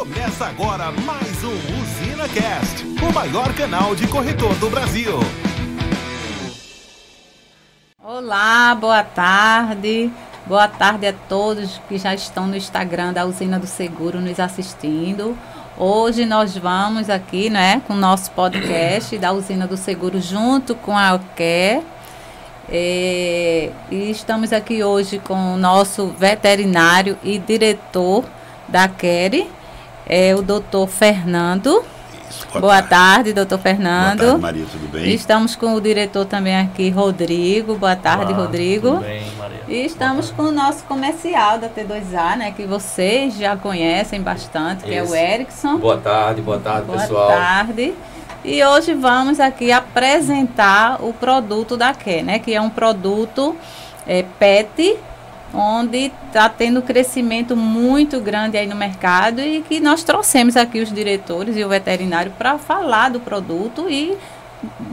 Começa agora mais um Usina Cast, o maior canal de corretor do Brasil. Olá, boa tarde. Boa tarde a todos que já estão no Instagram da Usina do Seguro nos assistindo. Hoje nós vamos aqui, né, com o nosso podcast da Usina do Seguro junto com a Alquer. É, e estamos aqui hoje com o nosso veterinário e diretor da Quere, é o doutor Fernando. Isso, Boa, tarde, doutor Fernando. Boa tarde, Maria, tudo bem? Estamos com o diretor também aqui, Rodrigo. Boa tarde, Olá, Rodrigo. Tudo bem, Maria? E estamos com o nosso comercial da T2A, né? Que vocês já conhecem bastante, que é o Isso. Erickson. Boa tarde, boa tarde, Boa pessoal. tarde. E hoje vamos aqui apresentar o produto da Quer, né? Que é um produto é, PET, onde está tendo crescimento muito grande aí no mercado e que nós trouxemos aqui os diretores e o veterinário para falar do produto e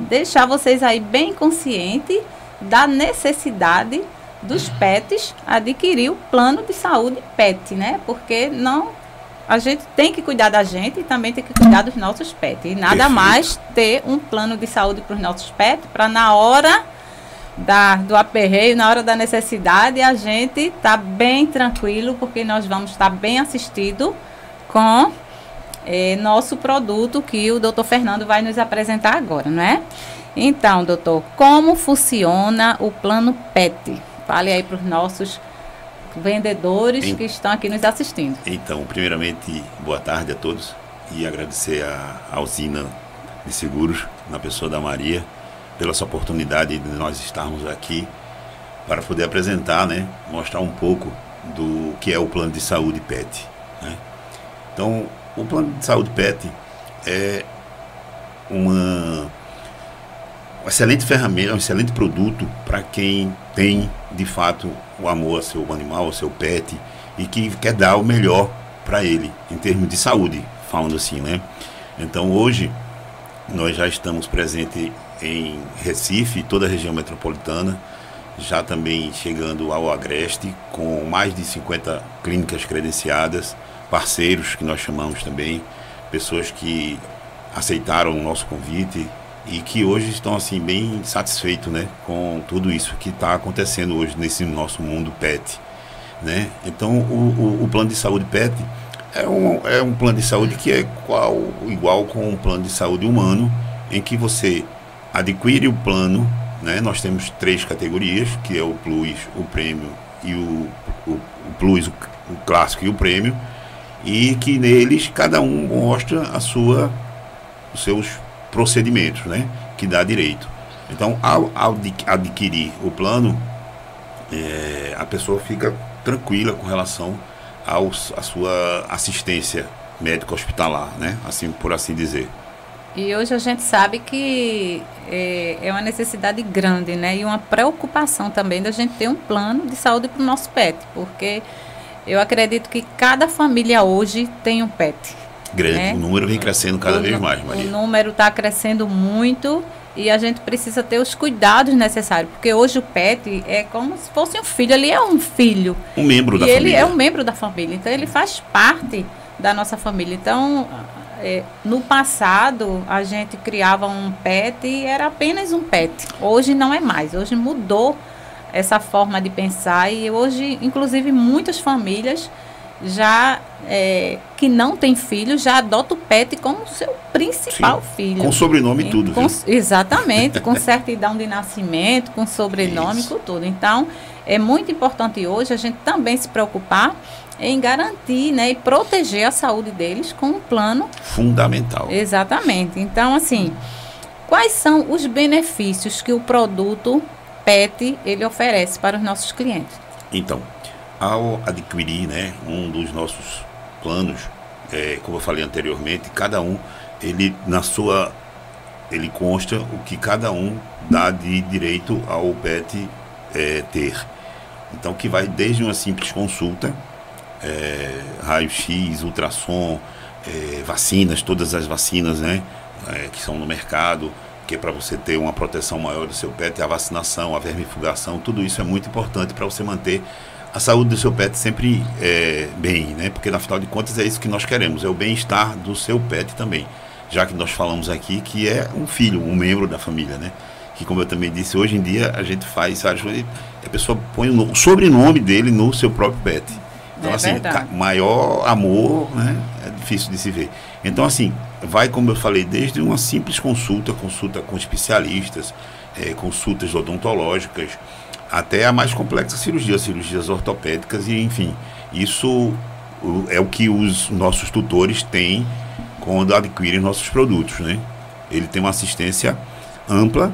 deixar vocês aí bem conscientes da necessidade dos pets adquirir o plano de saúde PET, né? Porque não a gente tem que cuidar da gente e também tem que cuidar dos nossos pets. E nada Perfeito. mais ter um plano de saúde para os nossos pets, para na hora da, do aperreio, na hora da necessidade, a gente tá bem tranquilo, porque nós vamos estar bem assistido com eh, nosso produto que o doutor Fernando vai nos apresentar agora, não é? Então, doutor, como funciona o plano PET? Fale aí para os nossos vendedores Em- que estão aqui nos assistindo. Então, primeiramente, boa tarde a todos e agradecer a, a usina de seguros, na pessoa da Maria, pela essa oportunidade de nós estarmos aqui para poder apresentar, né, mostrar um pouco do que é o plano de saúde PET. né? Então, o plano de saúde PET é uma uma excelente ferramenta, um excelente produto para quem tem de fato o amor ao seu animal, ao seu pet e que quer dar o melhor para ele em termos de saúde, falando assim, né? Então hoje nós já estamos presentes em Recife, toda a região metropolitana, já também chegando ao Agreste, com mais de 50 clínicas credenciadas, parceiros que nós chamamos também, pessoas que aceitaram o nosso convite e que hoje estão assim bem satisfeitos né, com tudo isso que está acontecendo hoje nesse nosso mundo PET. Né? Então o, o, o plano de saúde PET é um, é um plano de saúde que é qual, igual com um plano de saúde humano, em que você adquire o plano, né? nós temos três categorias, que é o Plus, o Prêmio e o, o, o Plus, o, o Clássico e o Prêmio, e que neles cada um mostra a sua, os seus procedimentos, né? que dá direito. Então, ao, ao adqui- adquirir o plano, é, a pessoa fica tranquila com relação à sua assistência médico hospitalar, né? Assim por assim dizer. E hoje a gente sabe que é, é uma necessidade grande, né? E uma preocupação também da gente ter um plano de saúde para o nosso pet, porque eu acredito que cada família hoje tem um pet. Grande, É. o número vem crescendo cada O vez mais, O Maria. número está crescendo muito e a gente precisa ter os cuidados necessários, porque hoje o pet é como se fosse um filho, ele é um filho. Um membro e da ele família. é um membro da família, então ele faz parte da nossa família. Então, é, no passado, a gente criava um pet e era apenas um pet. Hoje não é mais, hoje mudou essa forma de pensar e hoje, inclusive, muitas famílias já é, que não têm filhos já adotam o pet como seu principal filho. Com sobrenome e tudo, Com- viu? exatamente, com certidão de nascimento, com sobrenome, Isso. com tudo. Então, é muito importante hoje a gente também se preocupar em garantir né, e proteger a saúde deles com um plano Fundamental. Exatamente. Então, assim, quais são os benefícios que o produto PET ele oferece para os nossos clientes? Então, ao adquirir né, um dos nossos planos, é, como eu falei anteriormente, cada um, ele na sua. ele consta o que cada um dá de direito ao PET é, ter. Então, que vai desde uma simples consulta, é, raio-x, ultrassom, é, vacinas, todas as vacinas né, é, que são no mercado, que é para você ter uma proteção maior do seu pet, a vacinação, a vermifugação, tudo isso é muito importante para você manter a saúde do seu pet sempre é, bem, né? Porque na final de contas é isso que nós queremos, é o bem-estar do seu pet também. Já que nós falamos aqui que é um filho, um membro da família, né? Que como eu também disse, hoje em dia a gente faz a pessoa põe o sobrenome dele no seu próprio pet. Então, é assim, verdade. maior amor, né? É difícil de se ver. Então, assim, vai, como eu falei, desde uma simples consulta, consulta com especialistas, é, consultas odontológicas, até a mais complexa cirurgia, cirurgias ortopédicas e enfim. Isso é o que os nossos tutores têm quando adquirem nossos produtos, né? Ele tem uma assistência ampla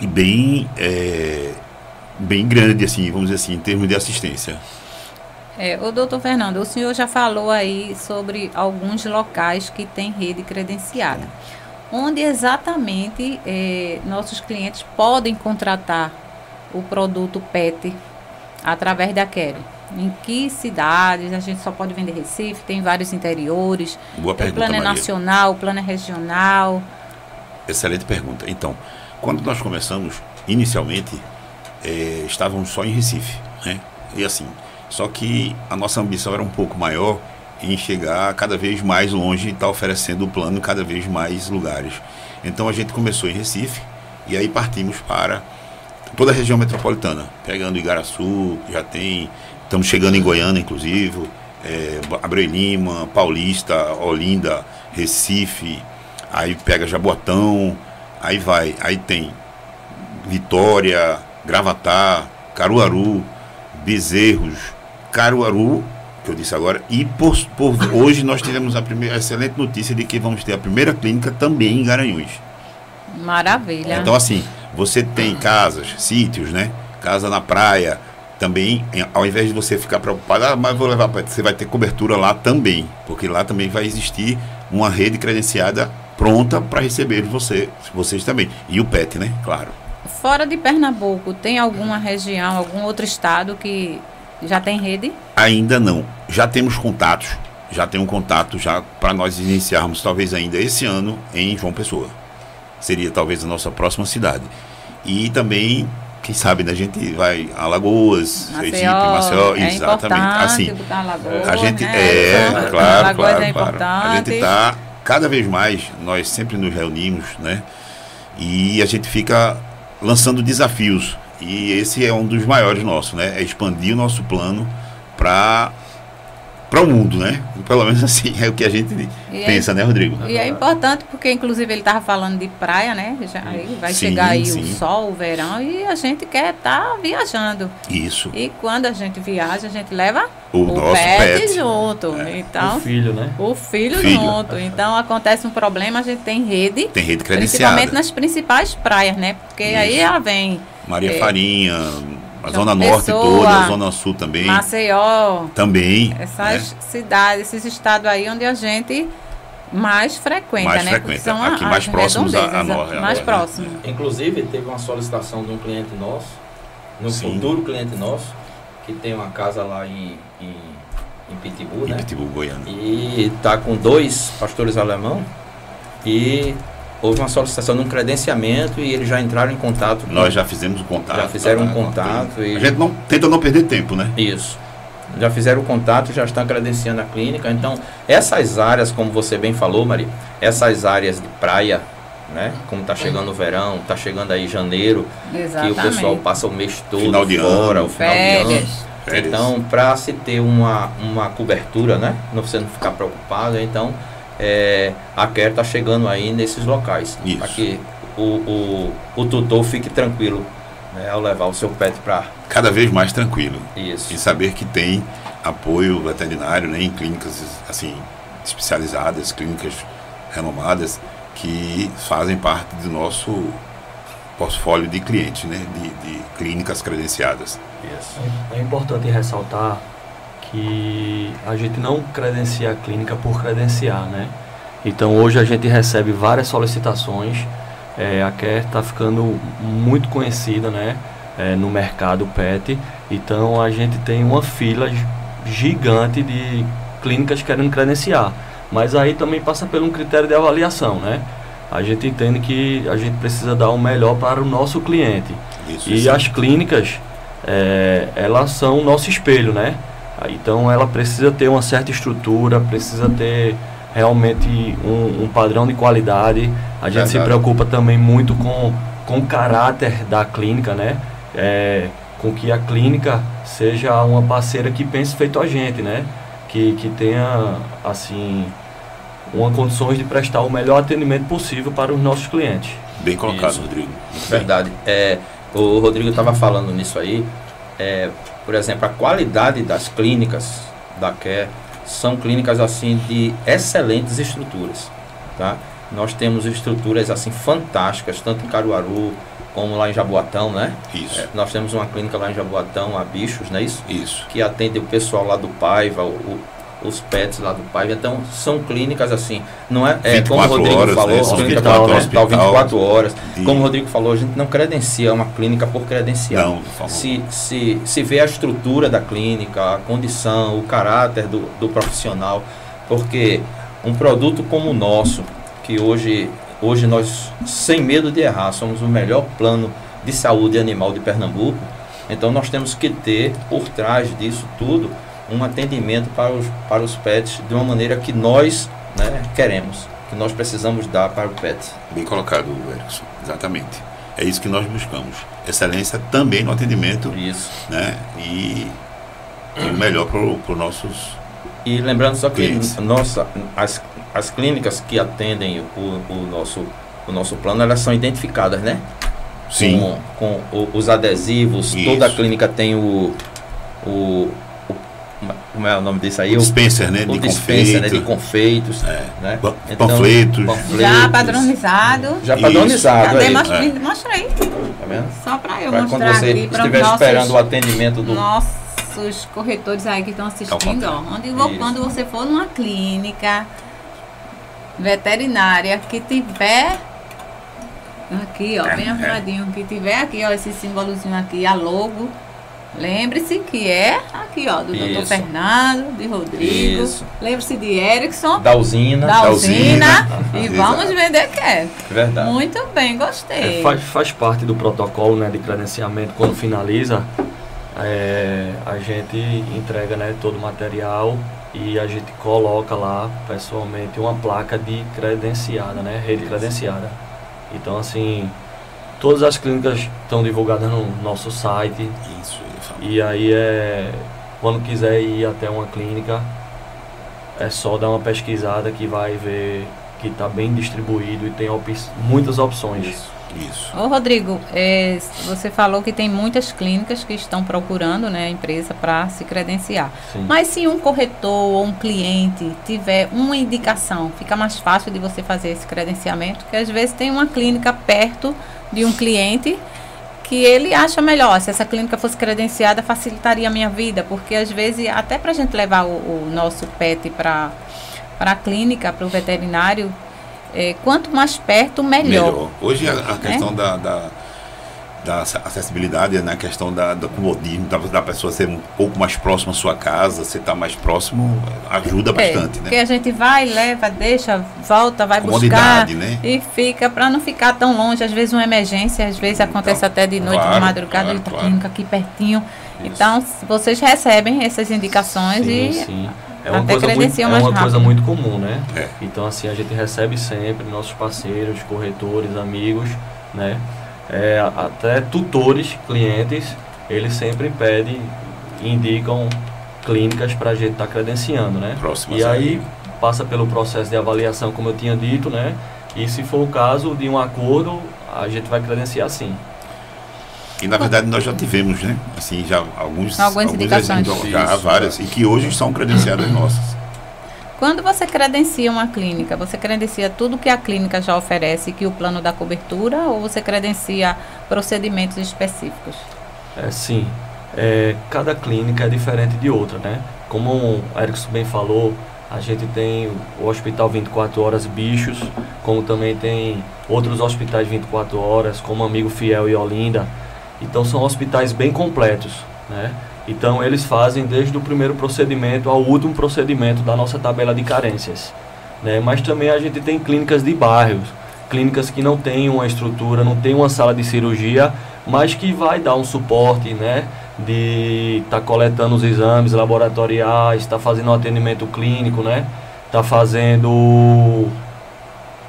e bem é, bem grande, assim, vamos dizer assim, em termos de assistência. É, o doutor Fernando, o senhor já falou aí sobre alguns locais que têm rede credenciada. Onde exatamente é, nossos clientes podem contratar o produto PET através da Kelly? Em que cidades? A gente só pode vender Recife, tem vários interiores. Boa pergunta, o plano é nacional, o plano é regional. Excelente pergunta. Então, quando nós começamos, inicialmente, é, estávamos só em Recife. Né? E assim, só que a nossa ambição era um pouco maior em chegar cada vez mais longe e estar tá oferecendo o plano em cada vez mais lugares. Então a gente começou em Recife e aí partimos para toda a região metropolitana, pegando Igaraçu, já tem, estamos chegando em Goiânia, inclusive, é, Abreu Lima, Paulista, Olinda, Recife, aí pega Jaboatão, aí vai, aí tem Vitória, Gravatar, Caruaru, Bezerros, Caruaru, que eu disse agora, e por, por hoje nós tivemos a primeira a excelente notícia de que vamos ter a primeira clínica também em Garanhuns. Maravilha. Então assim, você tem casas, sítios, né? Casa na praia, também, ao invés de você ficar preocupado, ah, mas vou levar para você vai ter cobertura lá também, porque lá também vai existir uma rede credenciada pronta para receber você, vocês também. E o PET, né? Claro. Fora de Pernambuco, tem alguma região, algum outro estado que já tem rede? Ainda não. Já temos contatos, já tem um contato já para nós iniciarmos talvez ainda esse ano em João Pessoa seria talvez a nossa próxima cidade. E também, quem sabe, né, a gente vai a Alagoas, Maceió, Sergipe, Maceió, é exatamente. Assim, Alagoas, a gente né? é, é claro, é claro, é claro. A gente está cada vez mais, nós sempre nos reunimos, né? E a gente fica lançando desafios. E esse é um dos maiores nossos, né? É expandir o nosso plano para para o mundo, né? Pelo menos assim é o que a gente e é pensa, é, né, Rodrigo? E é importante porque, inclusive, ele estava falando de praia, né? Já, aí vai sim, chegar aí sim. o sol, o verão, e a gente quer estar tá viajando. Isso. E quando a gente viaja, a gente leva o, o nosso pet, pet. junto. É. Então, o filho, né? O filho, filho, junto. Então, acontece um problema, a gente tem rede. Tem rede credenciada. Principalmente nas principais praias, né? Porque Isso. aí ela vem... Maria é, Farinha a Zona Norte toda, a Zona Sul também. Maceió. Também. Essas né? cidades, esses estados aí onde a gente mais frequenta, mais né? Frequenta. São Aqui mais próximos a, a nós. Mais né? próximo. Inclusive, teve uma solicitação de um cliente nosso, um futuro cliente nosso, que tem uma casa lá em, em, em Pitbull, em né? Pitbull, Goiânia. E está com dois pastores alemão e houve uma solicitação de um credenciamento e eles já entraram em contato. Com, Nós já fizemos o contato. Já fizeram um contato. E, a gente não, tenta não perder tempo, né? Isso. Já fizeram o contato, já estão credenciando a clínica. Então, essas áreas, como você bem falou, Maria, essas áreas de praia, né? Como está chegando o verão, está chegando aí janeiro, Exatamente. que o pessoal passa o mês todo final de fora, ano, o final férias. de ano. Férias. Então, para se ter uma, uma cobertura, né? Não você não ficar preocupado, então é, a Care está chegando aí nesses locais. Para que o, o, o tutor fique tranquilo né, ao levar o seu pet para. Cada vez mais tranquilo. Isso. E saber que tem apoio veterinário né, em clínicas assim, especializadas, clínicas renomadas, que fazem parte do nosso portfólio de clientes, né, de, de clínicas credenciadas. Isso. É, é importante ressaltar que a gente não credencia a clínica por credenciar, né? Então hoje a gente recebe várias solicitações, é, a Care está ficando muito conhecida, né? É, no mercado PET, então a gente tem uma fila gigante de clínicas querendo credenciar, mas aí também passa por um critério de avaliação, né? A gente entende que a gente precisa dar o melhor para o nosso cliente. Isso, e as clínicas é, elas são o nosso espelho, né? Então ela precisa ter uma certa estrutura, precisa ter realmente um, um padrão de qualidade. A gente Verdade. se preocupa também muito com, com o caráter da clínica, né? É, com que a clínica seja uma parceira que pense feito a gente, né? Que, que tenha, assim, uma condições de prestar o melhor atendimento possível para os nossos clientes. Bem colocado, Isso. Rodrigo. Verdade. É, o Rodrigo estava falando nisso aí. É, por exemplo, a qualidade das clínicas da Care são clínicas assim de excelentes estruturas, tá? Nós temos estruturas assim fantásticas, tanto em Caruaru como lá em Jaboatão, né? Isso. É, nós temos uma clínica lá em Jaboatão, a Bichos, não é isso? Isso. Que atende o pessoal lá do Paiva, o, os pets lá do pai. Então, são clínicas assim, não é, é como o Rodrigo horas, falou, né? hospital, né? hospital 24 horas. De... Como o Rodrigo falou, a gente não credencia uma clínica por credenciar. Não, se, se, se vê a estrutura da clínica, a condição, o caráter do, do profissional, porque um produto como o nosso, que hoje, hoje nós, sem medo de errar, somos o melhor plano de saúde animal de Pernambuco, então nós temos que ter por trás disso tudo um atendimento para os, para os pets de uma maneira que nós né, queremos, que nós precisamos dar para o pet. Bem colocado, Erickson. Exatamente. É isso que nós buscamos. Excelência também no atendimento. Isso. Né? E, e o melhor para os nossos. E lembrando só que nossa, as, as clínicas que atendem o, o, nosso, o nosso plano, elas são identificadas, né? Sim. Com, com os adesivos, Isso. toda a clínica tem o, o, como é o nome disso aí? O dispenser, né? O de dispenser, né? De confeitos. É. Né? Então, panfletos. Já padronizado. Já padronizado. Cadê? Mostra, é. mostra aí. Tá vendo? Só para eu pra mostrar quando você aqui. estiver esperando o atendimento do... Nossos corretores aí que estão assistindo, ó. Onde, quando você for numa clínica veterinária que tiver... Aqui, ó, bem é. arrumadinho. Que tiver aqui, ó, esse símbolozinho aqui, a logo Lembre-se que é aqui, ó, do Dr. Fernando, de Rodrigo. Lembre-se de Erickson. Da usina. Da, usina. e vamos vender quer. Verdade. Muito bem, gostei. É, faz, faz parte do protocolo né, de credenciamento quando finaliza. É, a gente entrega né, todo o material e a gente coloca lá pessoalmente uma placa de credenciada, né? Rede credenciada. Então assim, todas as clínicas estão divulgadas no nosso site. Isso. E aí é. Quando quiser ir até uma clínica, é só dar uma pesquisada que vai ver que está bem distribuído e tem op muitas opções. Isso. Isso. Ô Rodrigo, é, você falou que tem muitas clínicas que estão procurando né, a empresa para se credenciar. Sim. Mas se um corretor ou um cliente tiver uma indicação, fica mais fácil de você fazer esse credenciamento, porque às vezes tem uma clínica perto de um cliente que ele acha melhor. Se essa clínica fosse credenciada, facilitaria a minha vida, porque às vezes, até para a gente levar o, o nosso pet para a clínica, para o veterinário, é, quanto mais perto, melhor. melhor. Hoje a, a questão é? da, da da acessibilidade, na né? questão da, do comodismo, da, da, pessoa ser um pouco mais próxima à sua casa, você estar tá mais próximo, ajuda é, bastante, né? Porque a gente vai, leva, deixa, volta, vai buscar né? e fica, para não ficar tão longe, às vezes uma emergência, às vezes então, acontece até de noite, claro, de madrugada, claro, ele está claro. aqui pertinho. Isso. Então, vocês recebem essas indicações sim, e sim. É uma, Até coisa muito, é uma coisa muito comum, né? É. Então, assim, a gente recebe sempre nossos parceiros, corretores, amigos, né? É, até tutores, clientes, eles sempre pedem, indicam clínicas para a gente estar tá credenciando, né? Próximo e aí passa pelo processo de avaliação, como eu tinha dito, né? E se for o caso de um acordo, a gente vai credenciar sim. E na verdade nós já tivemos, né? Assim, já alguns, algumas alguns indicações. Exemplos, já várias, e que hoje são credenciadas nossas. Quando você credencia uma clínica, você credencia tudo que a clínica já oferece, que o plano dá cobertura, ou você credencia procedimentos específicos? É, sim. É, cada clínica é diferente de outra, né? Como o Erickson bem falou, a gente tem o Hospital 24 Horas Bichos, como também tem outros hospitais 24 horas, como Amigo Fiel e Olinda. Então são hospitais bem completos, né? Então eles fazem desde o primeiro procedimento ao último procedimento da nossa tabela de carências. Né? Mas também a gente tem clínicas de bairros, clínicas que não têm uma estrutura, não tem uma sala de cirurgia, mas que vai dar um suporte né? de estar tá coletando os exames laboratoriais, está fazendo o atendimento clínico, né? Está fazendo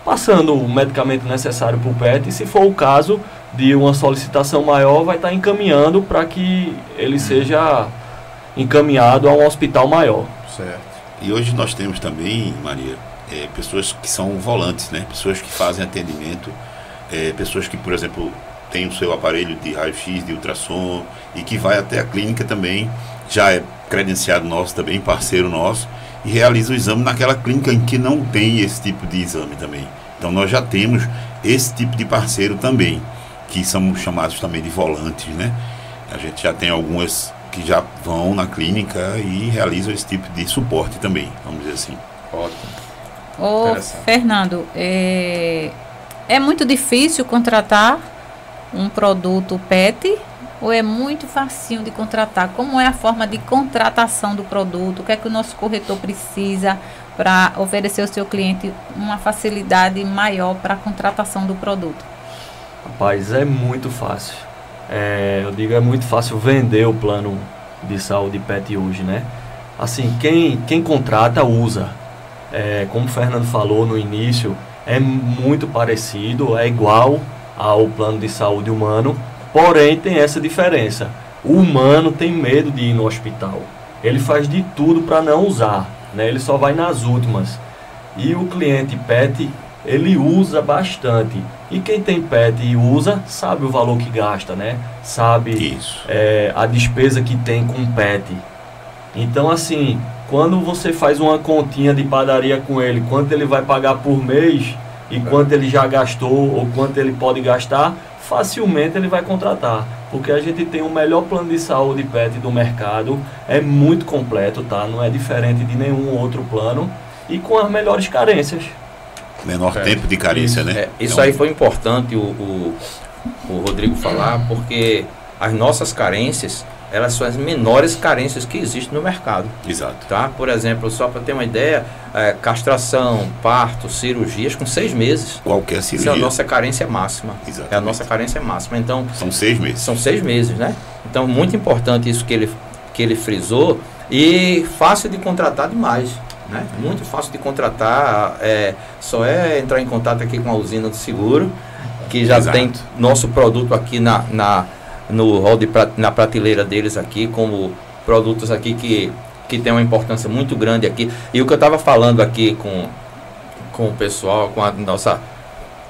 passando o medicamento necessário para o PET e se for o caso de uma solicitação maior, vai estar tá encaminhando para que ele seja encaminhado a um hospital maior. Certo. E hoje nós temos também, Maria, é, pessoas que são volantes, né? Pessoas que fazem atendimento, é, pessoas que, por exemplo, têm o seu aparelho de raio-x, de ultrassom e que vai até a clínica também, já é credenciado nosso também, parceiro nosso, e realiza o exame naquela clínica em que não tem esse tipo de exame também. Então nós já temos esse tipo de parceiro também que são chamados também de volantes, né? A gente já tem algumas que já vão na clínica e realizam esse tipo de suporte também, vamos dizer assim. Ótimo. Ô, Fernando, é, é muito difícil contratar um produto PET ou é muito facinho de contratar? Como é a forma de contratação do produto? O que é que o nosso corretor precisa para oferecer ao seu cliente uma facilidade maior para a contratação do produto? Rapaz, é muito fácil. É, eu digo, é muito fácil vender o plano de saúde PET hoje, né? Assim, quem, quem contrata, usa. É, como o Fernando falou no início, é muito parecido, é igual ao plano de saúde humano, porém tem essa diferença. O humano tem medo de ir no hospital. Ele faz de tudo para não usar, né? Ele só vai nas últimas. E o cliente PET, ele usa bastante. E quem tem pet e usa, sabe o valor que gasta, né? Sabe é, a despesa que tem com pet. Então, assim, quando você faz uma continha de padaria com ele, quanto ele vai pagar por mês e quanto ele já gastou ou quanto ele pode gastar, facilmente ele vai contratar. Porque a gente tem o melhor plano de saúde pet do mercado, é muito completo, tá? Não é diferente de nenhum outro plano e com as melhores carências menor é. tempo de carência, isso, né? É, isso é um... aí foi importante o, o, o, Rodrigo falar, porque as nossas carências, elas são as menores carências que existem no mercado. Exato. Tá? Por exemplo, só para ter uma ideia, é, castração, parto, cirurgias com seis meses. Qualquer cirurgia. Isso é a nossa carência máxima. Exatamente. É a nossa carência máxima. Então, são seis meses. São seis meses, né? Então, muito importante isso que ele, que ele frisou e fácil de contratar demais. Né? Muito fácil de contratar, é, só é entrar em contato aqui com a usina do seguro, que já Exato. tem nosso produto aqui na, na, no hall de, na prateleira deles aqui, como produtos aqui que, que tem uma importância muito grande aqui. E o que eu estava falando aqui com, com o pessoal, com a nossa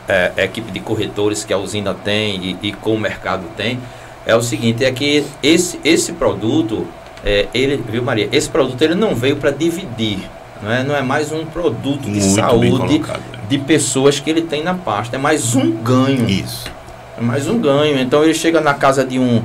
é, equipe de corretores que a usina tem e, e com o mercado tem, é o seguinte, é que esse, esse produto, é, ele, viu Maria, esse produto ele não veio para dividir não é, não é mais um produto de Muito saúde né? de pessoas que ele tem na pasta. É mais um ganho. Isso. É mais um ganho. Então ele chega na casa de um,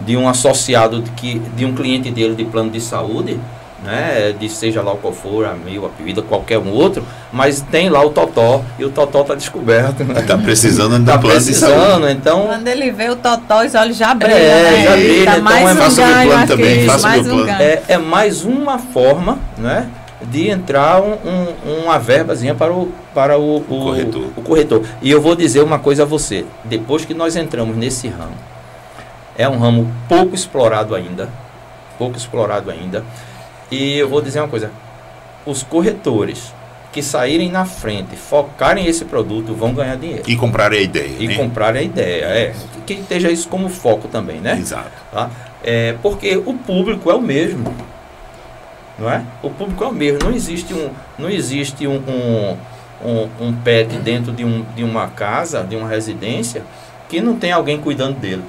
de um associado de, que, de um cliente dele de plano de saúde, né, de seja lá qual for, a meio, a vida, qualquer um outro, mas tem lá o Totó e o Totó está descoberto. Né? Tá precisando de tá plano precisando, de saúde. então. Quando ele vê o Totó, os olhos já brilham. É, né? já brilha. Então mais é um ganho aqui, também, mais um ganho. É, é mais uma forma, né? De entrar um, um, uma verbazinha para o, para o, o, corretor. o corretor. E eu vou dizer uma coisa a você: depois que nós entramos nesse ramo, é um ramo pouco explorado ainda, pouco explorado ainda. E eu vou dizer uma coisa: os corretores que saírem na frente, focarem esse produto, vão ganhar dinheiro. E comprarem a ideia. E né? comprarem a ideia, é. Que esteja isso como foco também, né? Exato. Tá? É, porque o público é o mesmo não é? O público é o mesmo. Não existe um, não existe um, um, um, um pet dentro de, um, de uma casa, de uma residência, que não tem alguém cuidando dele.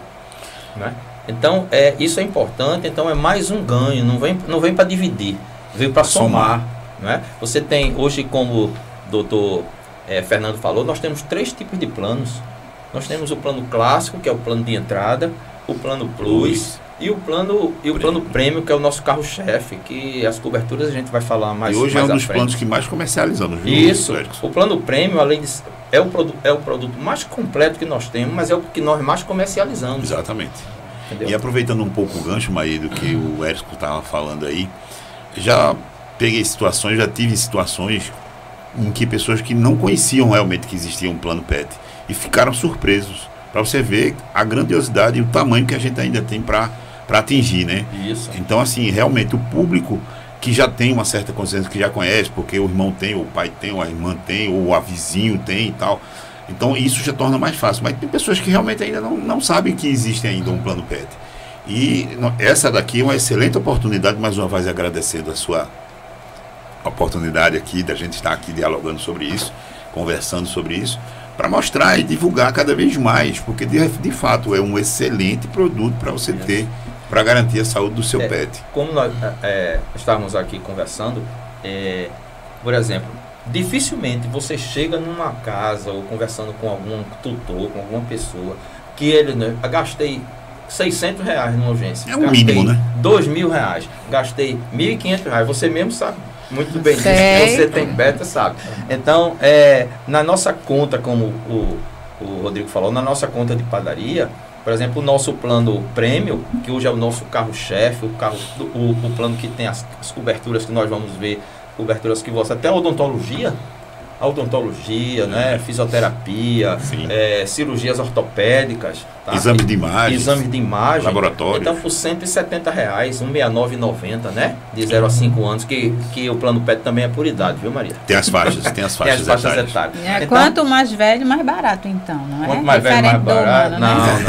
Não é? Então, é, isso é importante, então é mais um ganho, não vem, não vem para dividir, veio para somar. somar. Não é? Você tem, hoje, como o doutor é, Fernando falou, nós temos três tipos de planos. Nós temos o plano clássico, que é o plano de entrada, o plano plus, e o plano e o plano prêmio, que é o nosso carro-chefe, que as coberturas a gente vai falar mais E hoje mais é um dos planos que mais comercializamos, viu? Isso. O plano prêmio, além de é o, produto, é o produto mais completo que nós temos, mas é o que nós mais comercializamos. Exatamente. Entendeu? E aproveitando um pouco o gancho, Maí, do que o Érico estava falando aí, já peguei situações, já tive situações em que pessoas que não conheciam realmente que existia um plano PET e ficaram surpresos para você ver a grandiosidade e o tamanho que a gente ainda tem para para atingir, né? Isso. Então, assim, realmente o público que já tem uma certa consciência, que já conhece, porque o irmão tem, o pai tem, ou a irmã tem, ou a vizinho tem e tal. Então isso já torna mais fácil. Mas tem pessoas que realmente ainda não, não sabem que existe ainda um plano PET. E essa daqui é uma excelente oportunidade, mais uma vez agradecendo a sua oportunidade aqui, da gente estar aqui dialogando sobre isso, conversando sobre isso, para mostrar e divulgar cada vez mais, porque de, de fato é um excelente produto para você ter para garantir a saúde do seu é, pet. Como nós é, estávamos aqui conversando, é, por exemplo, dificilmente você chega numa casa ou conversando com algum tutor, com alguma pessoa, que ele, né, gastei 600 reais numa urgência. É o gastei mínimo, né? 2 mil reais, gastei 1.500 reais. Você mesmo sabe muito bem disso. Você tem beta, sabe. Então, é, na nossa conta, como o, o Rodrigo falou, na nossa conta de padaria, por exemplo, o nosso plano prêmio, que hoje é o nosso carro-chefe, o, carro, o, o plano que tem as, as coberturas que nós vamos ver, coberturas que você. Até a odontologia, né? Fisioterapia, é, cirurgias ortopédicas. Tá? Exames de imagem. Exames de imagem. Laboratório. Então, por 170 reais, 169,90, né? De 0 a 5 anos, que, que o plano PET também é por idade, viu, Maria? Tem as faixas, tem as faixas, tem as faixas etárias. etárias. É, Então, quanto mais velho, mais barato, então, não é? Quanto mais velho, mais barato. humano, Não, né?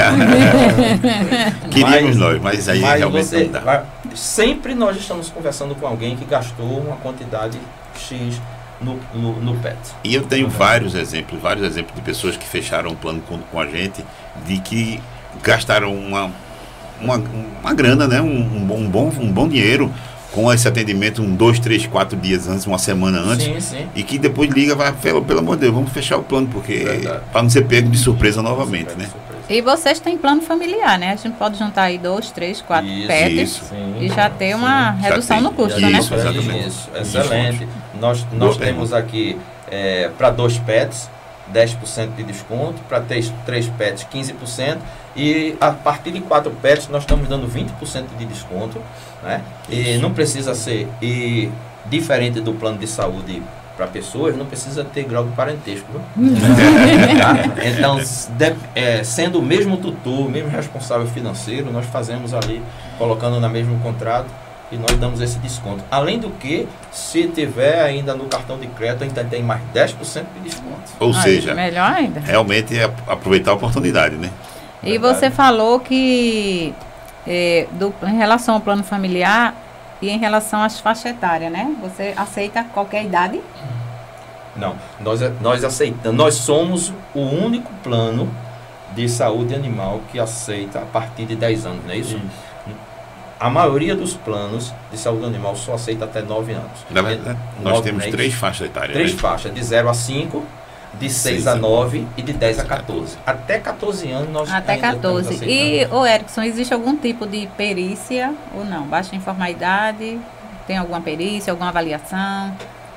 não. Queríamos Mas- nós, mas aí Mas realmente você não dá. sempre nós estamos conversando com alguém que gastou uma quantidade X no, no, no PET. E eu tenho vários exemplos, vários exemplos de pessoas que fecharam um plano com, com a gente, de que gastaram uma, uma, uma grana, né? Um, um bom, um, bom, um bom dinheiro com esse atendimento um, dois, três, quatro dias antes, uma semana antes. Sim, sim. E que depois liga, vai, pelo, pelo amor de Deus, vamos fechar o plano, porque para não ser pego de surpresa novamente, né? Surpresa. E vocês têm plano familiar, né? A gente pode juntar aí dois, três, quatro Isso, pets isso. Sim. e já ter uma Já redução tem. no custo, Isso, né? exatamente. Isso, excelente. Nós, nós Boa temos aqui para dois pets 10% de desconto, para três, três pets 15%, e a partir de quatro pets nós estamos dando 20% de desconto. Né? E não precisa ser, e diferente do plano de saúde para pessoas, não precisa ter grau de parentesco. viu? Tá? Então, de- é, sendo o mesmo tutor, o mesmo responsável financeiro, nós fazemos ali, colocando na mesmo contrato, e nós damos esse desconto. Além do que, se tiver ainda no cartão de crédito, ainda tem mais 10% de desconto. Ou seja, melhor ainda. realmente é aproveitar a oportunidade, né? E Verdade. você falou que é, do, em relação ao plano familiar e em relação às faixas etárias, né? Você aceita qualquer idade? Não, nós, nós aceitamos, nós somos o único plano de saúde animal que aceita a partir de 10 anos, não é isso? A maioria dos planos de saúde animal só aceita até 9 anos. Na verdade, nós temos três isso? faixas etárias. Três né? faixas, de 0 a 5, de 6 Seis a a 9 e de 10 a 14. Até 14 anos nós Até ainda estamos 14. aceitando. E, ô Erickson, existe algum tipo de perícia ou não? Baixa informalidade? Tem alguma perícia, alguma avaliação?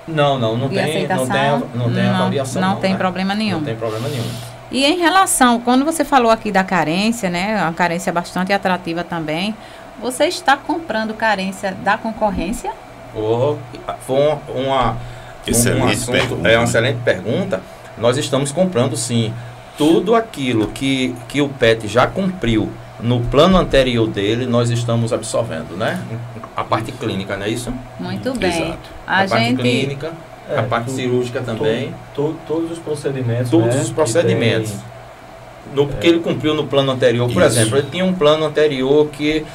Não, não, não tem, não tem, não tem avaliação. Não, tem né? problema nenhum. Não tem problema nenhum. E em relação, quando você falou aqui da carência, né? Uma carência bastante atrativa também. Você está comprando carência da concorrência? Oh, foi uma, uma, Excelente um assunto- pergunta, É uma excelente pergunta. Nós estamos comprando sim tudo aquilo que, que o PET já cumpriu no plano anterior dele, nós estamos absorvendo, né? A parte clínica, não é isso? Muito bem. Exato. A, parte gente. clínica, É, a parte tu- cirúrgica também. To- todos os procedimentos. Todos né, os que procedimentos. tem- No que ele cumpriu no plano anterior, por Isso. exemplo, ele tinha um plano anterior que,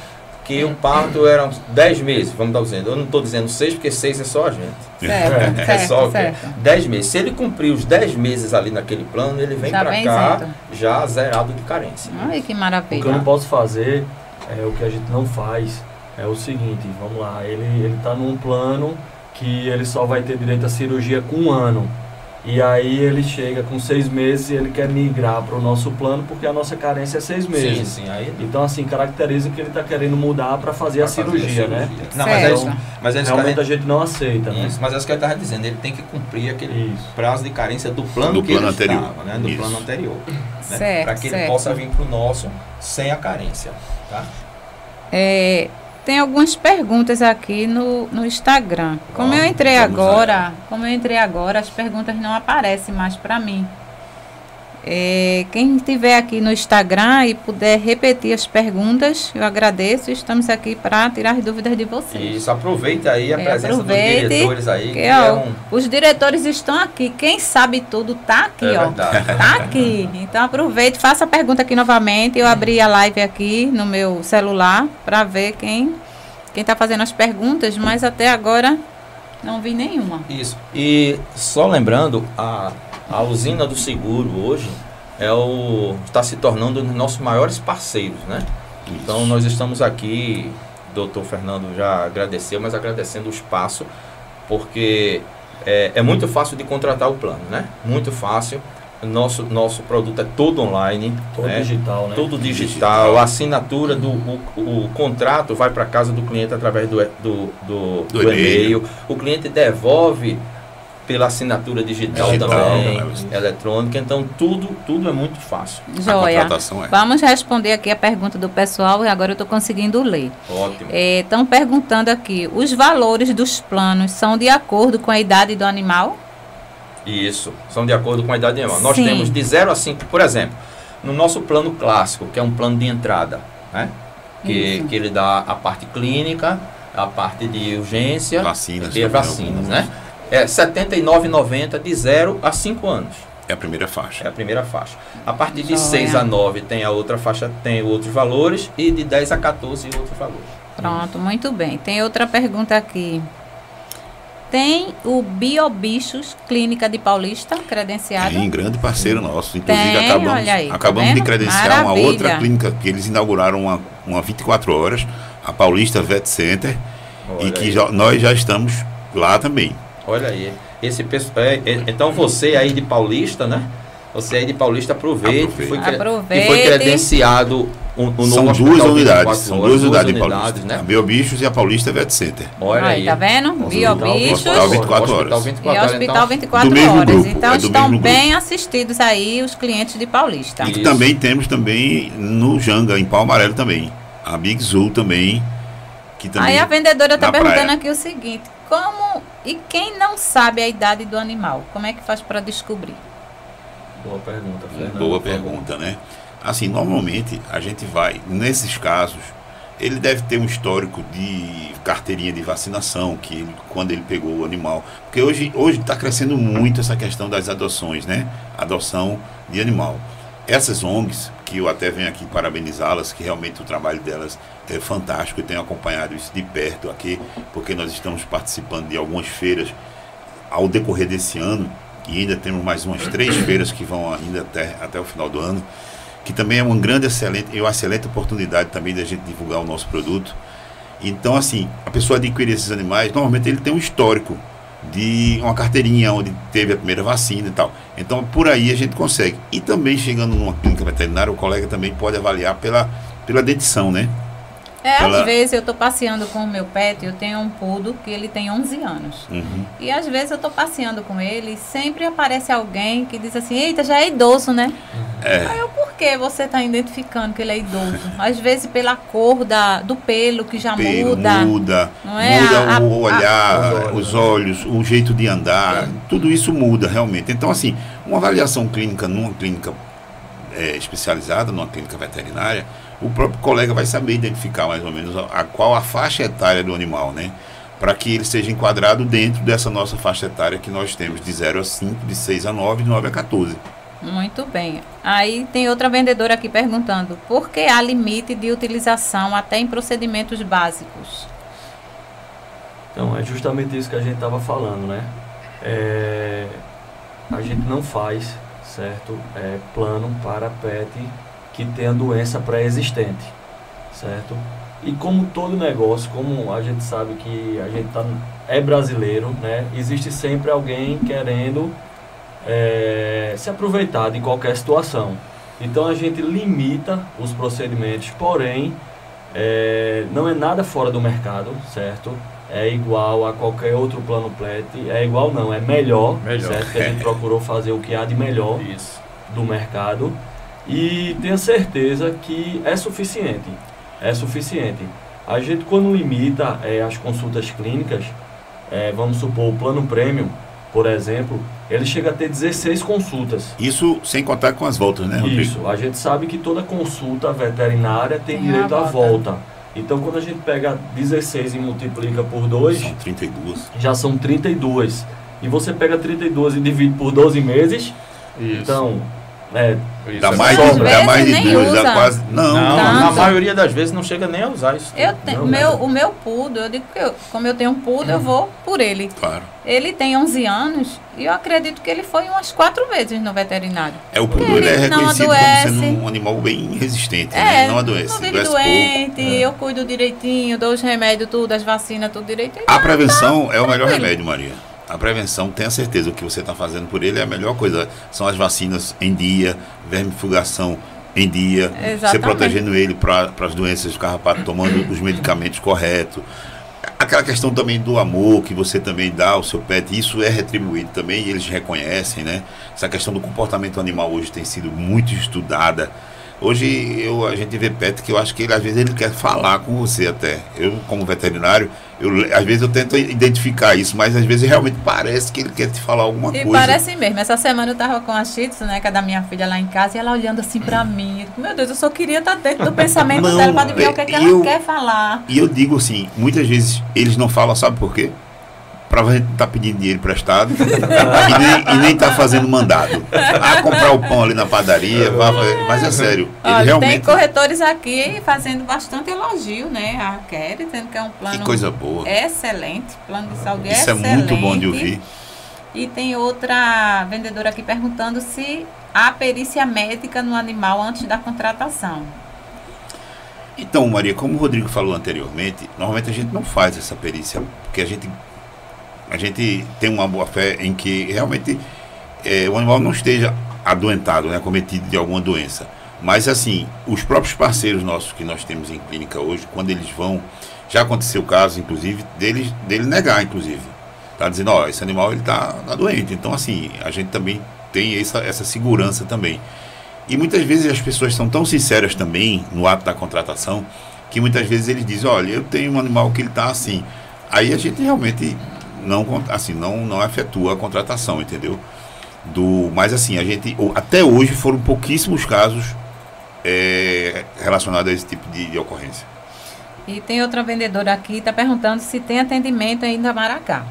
que o parto era 10 meses, vamos dar dizendo. Eu não estou dizendo 6, porque 6 é só a gente. Certo, É certo, só certo. 10 meses. Se ele cumprir os 10 meses ali naquele plano, ele vem para cá isento. já zerado de carência. Ai, que O que eu maravilha. não posso fazer, é o que a gente não faz, é o seguinte, vamos lá, ele, ele tá num plano que ele só vai ter direito à cirurgia com um ano. E aí ele chega com seis meses e ele quer migrar para o nosso plano porque a nossa carência é seis Sim, meses. sim. Aí Então, assim, caracteriza que ele está querendo mudar para fazer a pra fazer cirurgia, né? Não, mas é Certo. isso. Mas é isso que a Realmente a gente, não aceita, né? isso, mas é isso que eu estava dizendo. Ele tem que cumprir aquele Isso. prazo de carência do plano Do que plano ele anterior. estava, né? Do Isso. plano anterior. Né? Certo, Para que ele certo. possa vir para o nosso sem a carência. Tá? É, tem algumas perguntas aqui no, no Instagram. Como Ó, eu entrei agora, como eu entrei agora, as perguntas não aparecem mais para mim. É, quem estiver aqui no Instagram e puder repetir as perguntas, eu agradeço. Estamos aqui para tirar as dúvidas de vocês. Isso, aproveita aí a É, presença dos diretores aí. que, ó, é um- Os diretores estão aqui. Quem sabe tudo tá aqui, É ó. verdade. Tá aqui. Então aproveite, faça a pergunta aqui novamente. Eu abri a live aqui no meu celular para ver quem quem está fazendo as perguntas, mas até agora não vi nenhuma. Isso. E só lembrando, a, a usina do seguro hoje é o está se tornando um dos nossos maiores parceiros, né? Então nós estamos aqui, doutor Fernando já agradeceu, mas agradecendo o espaço, porque é, é muito fácil de contratar o plano, né? Muito fácil. Nosso, nosso produto é todo online. Todo né? digital, né? Tudo digital, Digital. a assinatura do o, o contrato vai para casa do cliente através do, do, do, Do do e-mail. O cliente devolve pela assinatura digital, Digital, também, né? eletrônica. Então tudo, tudo é muito fácil. A Joia. contratação é. Vamos responder aqui a pergunta do pessoal e agora eu estou conseguindo ler. Ótimo. Estão perguntando aqui: os valores dos planos são de acordo com a idade do animal? Isso, são de acordo com a idade animal. Nós Sim. temos de 0 a 5, por exemplo, no nosso plano clássico, que é um plano de entrada, né? Que, Isso. que ele dá a parte clínica, a parte de urgência Vacinas e também, vacinas, algumas. né? É R$ 79,90 de 0 a 5 anos. É a primeira É faixa. a primeira faixa. A partir de Joia. 6 a 9 tem a outra faixa, tem outros valores, e de 10 a 14 outros valores. Pronto, muito bem. Tem outra pergunta aqui. Tem o Biobichos Clínica de Paulista credenciado? Tem grande parceiro nosso. Inclusive, Tem, acabamos, olha aí, tá acabamos de vendo? credenciar uma Maravilha. outra clínica que eles inauguraram uma, uma 24 horas, a Paulista Vet Center, Olha e que já- nós já estamos lá também. Olha aí. Esse pesso- é, é, então você aí de Paulista, né? Você aí de Paulista aproveite. Aproveite. Foi, cre- Aproveite. foi credenciado o, o São duas hospital unidades, 24 são duas unidades em Paulista. unidades, A né? Biobichos e a Paulista Vet Center. Olha aí. tá vendo? Hospital Biobichos Hospital 24 Hospital horas. 24 e horas, Hospital então, 24 do mesmo horas. grupo, então é estão bem assistidos aí os clientes de Paulista. E também temos também no Janga, em Pau Amarelo também. A Big Zoo também. Que também Aí a vendedora está perguntando praia. aqui o seguinte: como e quem não sabe a idade do animal, como é que faz para descobrir? Boa pergunta, Fernando. Boa pergunta, né? Assim, normalmente a gente vai, nesses casos, ele deve ter um histórico de carteirinha de vacinação, que ele- quando ele pegou o animal. Porque hoje hoje está crescendo muito essa questão das adoções, né? Adoção de animal. Essas ONGs, que eu até venho aqui parabenizá-las, que realmente o trabalho delas é fantástico, eu tenho acompanhado isso de perto aqui, porque nós estamos participando de algumas feiras ao decorrer desse ano, e ainda temos mais umas três feiras que vão ainda até, até o final do ano, que também é uma grande, excelente, e uma excelente oportunidade também da gente divulgar o nosso produto. Então, assim, a pessoa adquire esses animais, normalmente ele tem um histórico de uma carteirinha onde teve a primeira vacina e tal. Então, por aí a gente consegue. E também, chegando numa clínica veterinária, o colega também pode avaliar pela, pela dentição, né? É, Ela- às vezes eu estou passeando com o meu pet, eu tenho um poodle que ele tem 11 anos. Uhum. E às vezes eu estou passeando com ele e sempre aparece alguém que diz assim, eita, já é idoso, né? É. Aí eu, por que você está identificando que ele é idoso? Às vezes pela cor da, do pelo que já pelo, muda. muda, Não é? muda A- a- o olhar, a- os olhos, o jeito de andar, tudo isso muda realmente. Então, assim, uma avaliação clínica numa clínica é, especializada, numa clínica veterinária, o próprio colega vai saber identificar mais ou menos a, a qual a faixa etária do animal, né? Para que ele seja enquadrado dentro dessa nossa faixa etária que nós temos de 0 a 5, de 6 a 9, de 9 a 14. Muito bem. Aí tem outra vendedora aqui perguntando, por que há limite de utilização até em procedimentos básicos? Então, é justamente isso que a gente estava falando, né? É, a gente não faz, certo, é, plano para pet que tenha doença pré-existente, certo? E como todo negócio, como a gente sabe que a gente tá, é brasileiro, né? Existe sempre alguém querendo é, se aproveitar de qualquer situação. Então a gente limita os procedimentos, porém é, não é nada fora do mercado, certo? É igual a qualquer outro plano plet. É igual não, é melhor, Melhor. certo? Que a gente procurou fazer o que há de melhor Isso. do mercado e tenha certeza que é suficiente. É suficiente. A gente quando limita é, as consultas clínicas, é, vamos supor o plano premium, por exemplo, ele chega a ter 16 consultas. Isso sem contar com as voltas, né, Rodrigo? Isso. A gente sabe que toda consulta veterinária tem, tem direito à volta. volta. Então, quando a gente pega 16 e multiplica por 2... São 32. Já são 32. E você pega 32 e divide por 12 meses... Isso. Então, é, dá mais, de, dá mais de duas, dá quase. Não, não na maioria das vezes não chega nem a usar isso. Eu te, não, meu, o meu pudo, eu digo que eu, como eu tenho um pudo, eu vou por ele. Claro. Ele tem 11 anos e eu acredito que ele foi umas quatro vezes no veterinário. É, o pudo ele, ele é reconhecido como sendo um animal bem resistente, é, né? Não adoece. Não vive doente, é. eu cuido direitinho, dou os remédios, tudo, as vacinas, tudo direitinho. A prevenção tá, é o melhor remédio, Maria a prevenção, tenha certeza, o que você está fazendo por ele é a melhor coisa. São as vacinas em dia, vermifugação em dia, você protegendo ele para as doenças do carrapato, tomando os medicamentos corretos. Aquela questão também do amor que você também dá ao seu pet, isso é retribuído também e eles reconhecem, né? Essa questão do comportamento animal hoje tem sido muito estudada. Hoje eu, a gente vê pet que eu acho que ele, às vezes ele quer falar com você até. Eu, como veterinário, eu, às vezes eu tento identificar isso, mas às vezes realmente parece que ele quer te falar alguma e coisa. parece mesmo. Essa semana eu tava com a Shitsu, né, que é da minha filha lá em casa, e ela olhando assim pra mim. Eu, Meu Deus, eu só queria estar dentro do pensamento não, dela pra ver o que, é que ela quer falar. E eu digo assim, muitas vezes eles não falam, sabe por quê? Para a gente estar tá pedindo dinheiro emprestado e, nem, e nem tá fazendo mandado. Ah, comprar o pão ali na padaria, mas é sério. Olha, realmente... Tem corretores aqui fazendo bastante elogio, né? A Kelly, dizendo que é um plano que coisa boa. excelente, plano de saúde Isso excelente. é muito bom de ouvir. E tem outra vendedora aqui perguntando se há perícia médica no animal antes da contratação. Então, Maria, como o Rodrigo falou anteriormente, normalmente a gente não faz essa perícia, porque a gente a gente tem uma boa fé em que realmente é, o animal não esteja adoentado, né, cometido de alguma doença. Mas assim, os próprios parceiros nossos que nós temos em clínica hoje, quando eles vão, já aconteceu o caso, inclusive, dele, dele negar, inclusive. Tá dizendo, ó, esse animal ele tá, tá doente. Então, assim, a gente também tem essa, essa segurança também. E muitas vezes as pessoas são tão sinceras também no ato da contratação, que muitas vezes eles dizem, olha, eu tenho um animal que ele está assim. Aí a gente realmente não, assim, não, não efetua a contratação, entendeu? Do, mas assim, a gente, até hoje foram pouquíssimos casos é, relacionados a esse tipo de, de ocorrência. E tem outra vendedora aqui, está perguntando se tem atendimento ainda em Itamaracá.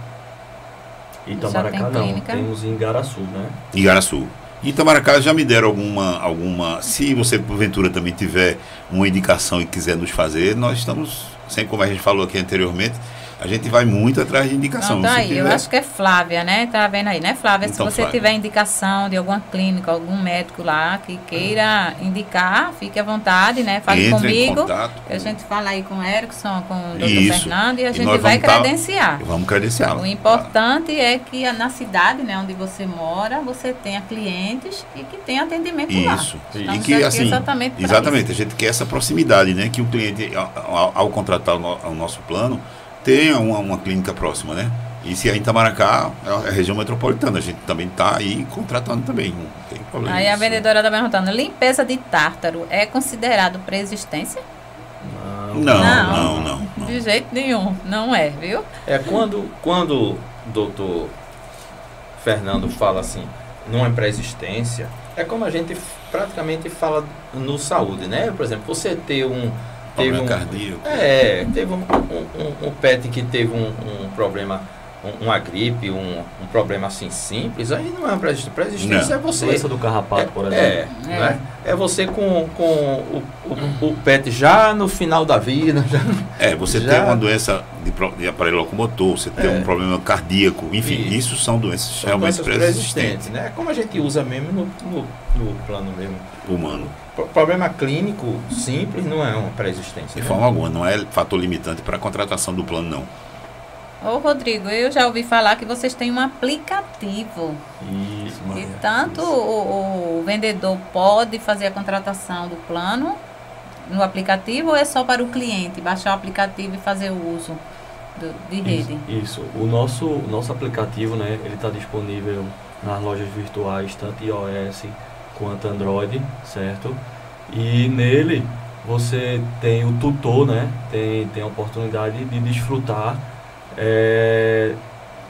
Itamaracá tem não, temos em Igaraçu, né? Igaraçu. Em Itamaracá já me deram alguma, alguma. Se você porventura também tiver uma indicação e quiser nos fazer, nós estamos, sempre como a gente falou aqui anteriormente, a gente vai muito atrás de indicação. Não, tá aí, eu acho que é Flávia, né? Tá vendo aí, né, Flávia? Então, Se você Flávia. tiver indicação de alguma clínica, algum médico lá que queira indicar, fique à vontade, né? Fale Entre comigo. Contato, a gente fala aí com o Erickson, com o doutor Fernando e a gente vai tá- credenciar. Tá, vamos credenciar. O importante é que na cidade, né, onde você mora, você tenha clientes e que tenha atendimento isso. lá. Isso. E que assim, exatamente, exatamente a gente quer essa proximidade, né? Que o cliente ao, ao contratar o nosso plano tenha uma, uma clínica próxima, né? E se é em Itamaracá, é a região metropolitana, a gente também está aí contratando também, não tem problema. Aí a vendedora está perguntando, limpeza de tártaro é considerado preexistência? Não não, não, não, não, De jeito nenhum, não é, viu? É quando, quando o doutor Fernando fala assim, não é pré-existência, é como a gente praticamente fala no saúde, né? Por exemplo, você ter um teve um cardíaco. É, teve um, um, um, pet que teve um, um problema, uma gripe, um, um problema assim simples, aí não é uma pré-existência, é você. Doença do carrapato, é, por exemplo. É, é. Né? é você com, com o, o, o, pet já no final da vida. Já, é, você já... tem uma doença de, de aparelho locomotor, você tem é. um problema cardíaco, enfim, e, isso são doenças são realmente pré-existentes. Né? Como a gente usa mesmo no, no, no plano mesmo. Humano problema clínico simples não é uma pré-existência. De né? forma alguma, não é fator limitante para a contratação do plano, não. Ô Rodrigo, eu já ouvi falar que vocês têm um aplicativo. Isso. E tanto o, o, vendedor pode fazer a contratação do plano no aplicativo ou é só para o cliente baixar o aplicativo e fazer o uso do, de rede? Isso, isso. O nosso, o nosso aplicativo, né, ele está disponível nas lojas virtuais, tanto iOS quanto Android, certo? E nele você tem o tutor, né? Tem, tem a oportunidade de desfrutar é,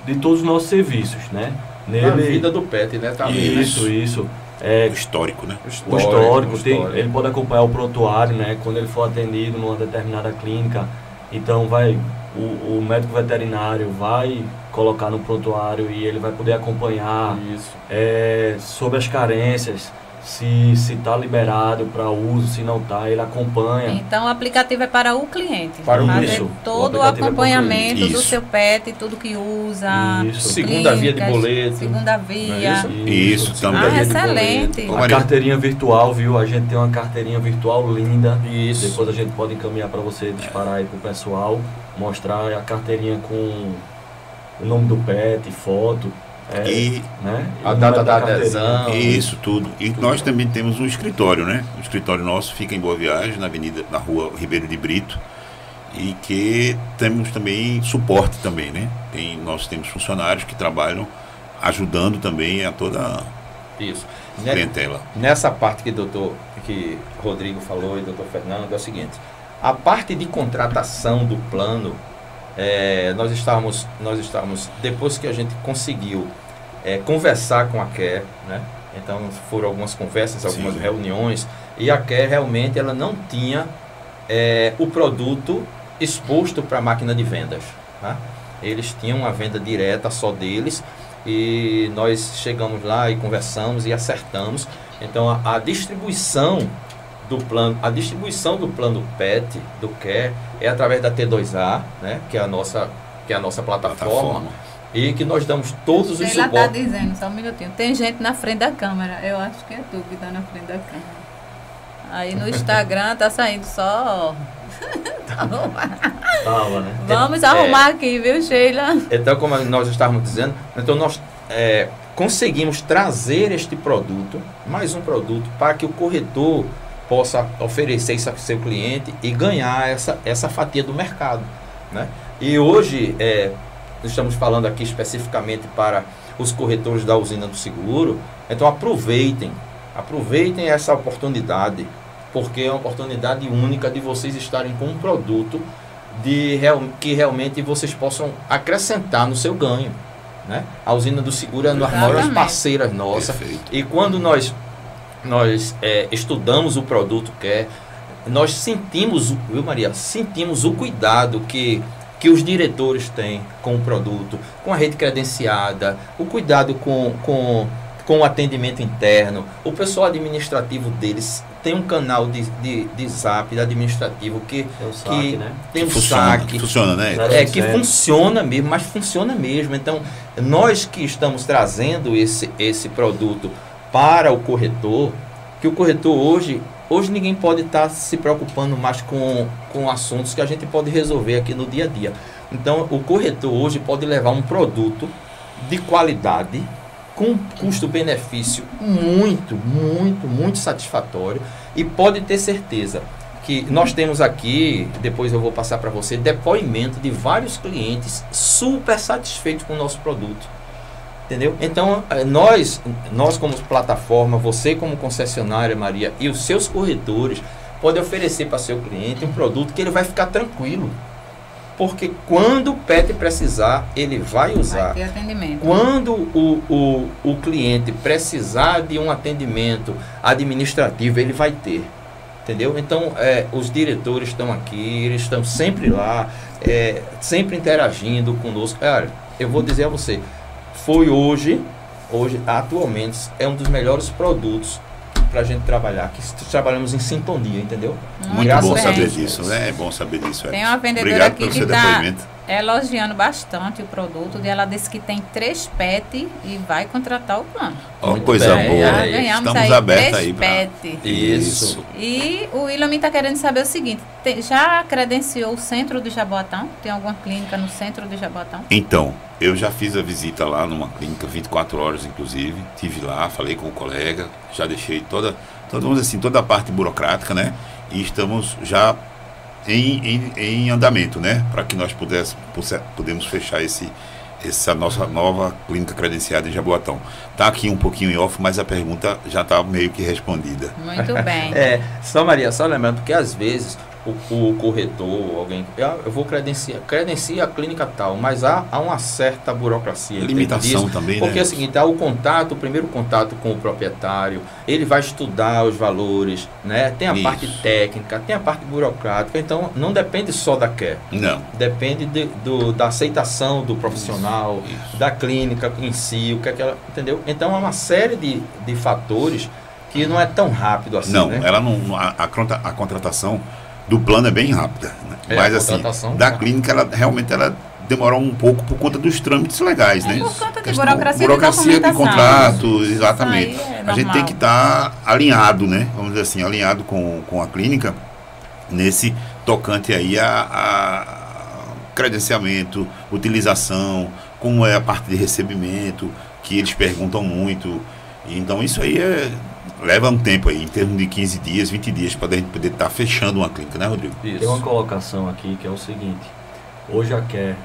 de todos os nossos serviços, né? Nele, a vida do pet, né? Tá isso, isso. É, o histórico, né? O histórico, o histórico, tem, ele pode acompanhar o prontuário, né? Quando ele for atendido numa determinada clínica, então vai o, o médico veterinário vai colocar no prontuário e ele vai poder acompanhar é, sobre as carências se se está liberado para uso, se não está, ele acompanha. Então o aplicativo é para o cliente. Para fazer isso. todo o, o acompanhamento é do seu pet, tudo que usa. Isso. Segunda via de boleto. Segunda via. É isso, isso também. Ah, excelente. A carteirinha virtual, viu? A gente tem uma carteirinha virtual linda. Isso. Depois a gente pode encaminhar para você disparar aí pro pessoal, mostrar a carteirinha com o nome do pet, foto é, e né? a data da adesão. Isso tudo. E nós também temos um escritório, né? O escritório nosso fica em Boa Viagem, na avenida, na rua Ribeiro de Brito. E que temos também suporte também, né? Tem, nós temos funcionários que trabalham ajudando também a toda Isso. a clientela. Nessa parte que o doutor, que Rodrigo falou e doutor Fernando, é o seguinte. A parte de contratação do plano, é, nós estávamos, nós estávamos, depois que a gente conseguiu é, conversar com a Care, né? Então foram algumas conversas, algumas Sim. reuniões e a Care realmente ela não tinha é, o produto exposto para a máquina de vendas. Tá? Eles tinham uma venda direta só deles e nós chegamos lá e conversamos e acertamos. Então a, a distribuição do plano, a distribuição do plano PET, do CARE, é através da T2A, né, que é a nossa, que é a nossa plataforma. plataforma e que nós damos todos os suportes. Ela está dizendo, só um minutinho, tem gente na frente da câmera, eu acho que é tu que está na frente da câmera. Aí no Instagram tá saindo só... Tava, né? Vamos arrumar é, aqui, viu, Sheila? Então, como nós estávamos dizendo, então nós é, conseguimos trazer este produto, mais um produto, para que o corretor possa oferecer isso ao seu cliente e ganhar essa, essa fatia do mercado. Né? E hoje, é, estamos falando aqui especificamente para os corretores da usina do seguro, então aproveitem, aproveitem essa oportunidade, porque é uma oportunidade única de vocês estarem com um produto de real, que realmente vocês possam acrescentar no seu ganho. Né? A usina do seguro é uma das maiores parceiras nossas. E quando nós nós é, estudamos o produto que é, nós sentimos, viu Maria, sentimos o cuidado que, que os diretores têm com o produto, com a rede credenciada, o cuidado com, com, com o atendimento interno, o pessoal administrativo deles tem um canal de, de, de zap administrativo que tem um saque, que né? tem que um funciona, saque. Funciona, né? É, que funciona mesmo, mas funciona mesmo. Então, nós que estamos trazendo esse, esse produto para o corretor, que o corretor hoje, hoje ninguém pode estar tá se preocupando mais com, com assuntos que a gente pode resolver aqui no dia a dia. Então, o corretor hoje pode levar um produto de qualidade, com custo-benefício muito, muito, muito satisfatório e pode ter certeza que nós temos aqui, depois eu vou passar para você, depoimento de vários clientes super satisfeitos com o nosso produto Entendeu? Então, eh, nós, nós como plataforma, você como concessionária, Maria, e os seus corretores, podem oferecer para seu cliente um produto que ele vai ficar tranquilo. Porque quando o PET precisar, ele vai usar. Vai atendimento. Quando o, o, o cliente precisar de um atendimento administrativo, ele vai ter. Entendeu? Então, é, os diretores estão aqui, eles estão sempre lá, é, sempre interagindo conosco. Olha, eu vou dizer a você, foi hoje, hoje atualmente é um dos melhores produtos para a gente trabalhar, que trabalhamos em sintonia, entendeu? Muito Graças bom saber disso, né? É bom saber disso. É. Tem uma vendedora Obrigado aqui que está elogiando bastante o produto. E ela disse que tem três PET e vai contratar o plano. Oh, coisa bem, boa. Já ganhamos Estamos aí abertos aí pra... PET. Isso. E o William está querendo saber o seguinte: tem, já credenciou o centro de Jaboatão? Tem alguma clínica no centro de Jaboatão? Então, eu já fiz a visita lá numa clínica, 24 horas inclusive. Tive lá, falei com o colega, já deixei toda, toda, vamos assim, toda a parte burocrática, né? E estamos já em, em, em andamento, né? Para que nós pudéssemos, podemos fechar esse, essa nossa nova clínica credenciada em Jaboatão. Está aqui um pouquinho em off, mas a pergunta já está meio que respondida. Muito bem. é, só Maria, só lembrando que às vezes o, o corretor, alguém, eu vou credenciar, credencia a clínica tal, mas há, há uma certa burocracia. Limitação também, Porque né? é o seguinte, há o contato, o primeiro contato com o proprietário, ele vai estudar os valores, né? Tem a Isso. parte técnica, tem a parte burocrática, então não depende só da CARE. Não. Depende de- do, da aceitação do profissional, Isso. da clínica em si, o que é que ela. Entendeu? Então há uma série de, de fatores que não é tão rápido assim. Não, né? ela não. A, a, a contratação do plano é bem rápida. né? É, Mas assim, da tá. clínica, ela realmente ela demora um pouco por conta dos trâmites legais, né? Por conta de burocracia de burocracia de documentação. contrato, exatamente. É a gente tem que estar alinhado, né? Vamos dizer assim, alinhado com, com a clínica nesse tocante aí a, a credenciamento, utilização, como é a parte de recebimento, que eles perguntam muito. Então isso aí é, leva um tempo aí, em termos de 15 dias, 20 dias, para a gente poder estar fechando uma clínica, né, Rodrigo? Isso. Tem uma colocação aqui que é o seguinte: hoje a Care,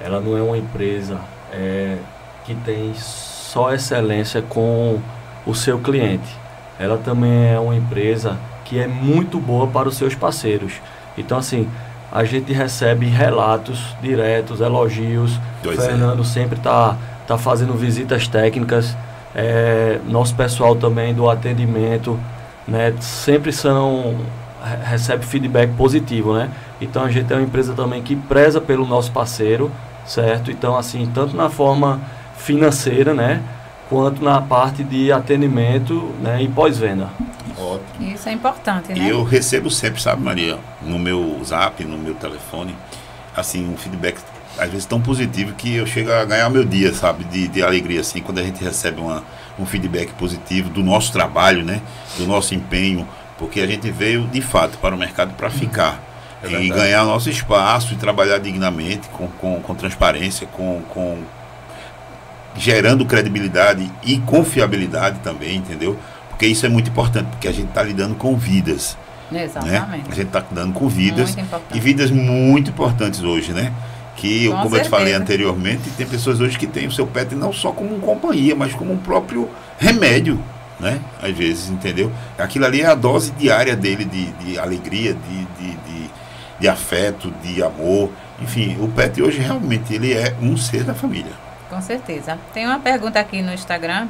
ela não é uma empresa é, que tem só excelência com o seu cliente. Ela também é uma empresa que é muito boa para os seus parceiros. Então, assim, a gente recebe relatos diretos, elogios. Pois o é. Fernando sempre está tá fazendo visitas técnicas. É, nosso pessoal também do atendimento, né, sempre são re- recebe feedback positivo, né? Então a gente é uma empresa também que preza pelo nosso parceiro, certo? Então assim, tanto na forma financeira, né, quanto na parte de atendimento, né, e pós-venda. Ótimo. Isso é importante, né? E eu recebo sempre, sabe, Maria, no meu zap, no meu telefone, assim, um feedback às vezes tão positivo que eu chego a ganhar meu dia, sabe, de, de alegria, assim, quando a gente recebe uma, um feedback positivo do nosso trabalho, né, do nosso empenho, porque a gente veio de fato para o mercado para ficar. É e ganhar nosso espaço e trabalhar dignamente, com, com, com transparência, com, com gerando credibilidade e confiabilidade também, entendeu? Porque isso é muito importante, porque a gente está lidando com vidas né? Exatamente. A gente está lidando com vidas e vidas muito importantes hoje, né? Que, Com como eu te falei certeza. anteriormente, tem pessoas hoje que têm o seu pet não só como companhia, mas como um próprio remédio, né? Às vezes, entendeu? Aquilo ali é a dose diária dele de, de alegria, de, de, de, de afeto, de amor. Enfim, o pet hoje realmente ele é um ser da família. Com certeza. Tem uma pergunta aqui no Instagram.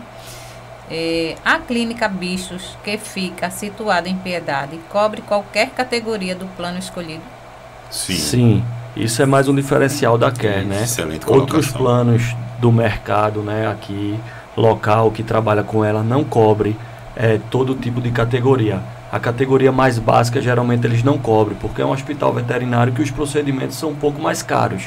É, a clínica Bichos, que fica situada em Piedade, cobre qualquer categoria do plano escolhido? Sim. Isso é mais um diferencial da Care, né? Excelente Outros planos do mercado, né, aqui local que trabalha com ela não cobre é, todo tipo de categoria. A categoria mais básica geralmente eles não cobrem, porque é um hospital veterinário que os procedimentos são um pouco mais caros,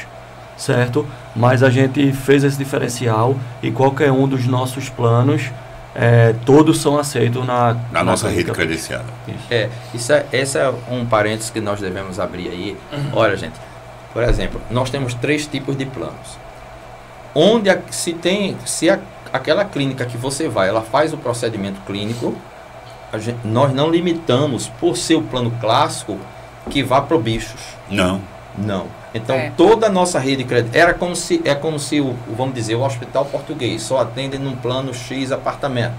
certo? Mas a gente fez esse diferencial e qualquer um dos nossos planos, é, todos são aceitos na, Na nossa rede credenciada. É, isso é, esse é um parênteses que nós devemos abrir aí. Olha, gente, por exemplo, nós temos três tipos de planos. Onde a- se tem, se a- aquela clínica que você vai, ela faz o procedimento clínico, a gente- nós não limitamos por ser o plano clássico que vá para bichos. Não. Não. Então É. toda a nossa rede de crédito era como se é como se o, o, vamos dizer o hospital português só atende num plano X apartamento.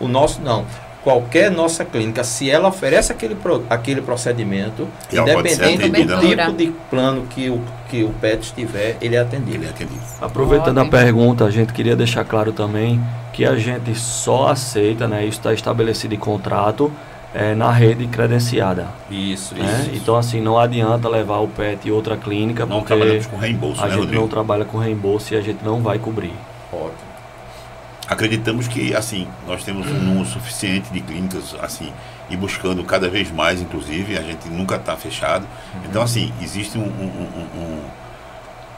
O nosso não. Qualquer nossa clínica, se ela oferece aquele, pro- aquele procedimento, ser independente do né? tipo de plano que o, que o PET estiver, ele é atendido. Ele é atendido. Aproveitando a Ótimo. pergunta, a gente queria deixar claro também que a gente só aceita, né, isso está estabelecido em contrato, é, na rede credenciada. Isso, né? isso. Então, assim, não adianta levar o PET em outra clínica, Não trabalhamos com reembolso, a né, gente Rodrigo? não trabalha com reembolso e a gente não vai cobrir. Ótimo. Acreditamos que, assim, nós temos um número suficiente de clínicas, assim, e buscando cada vez mais, inclusive, a gente nunca está fechado. Então, assim, existe um- um- um- um-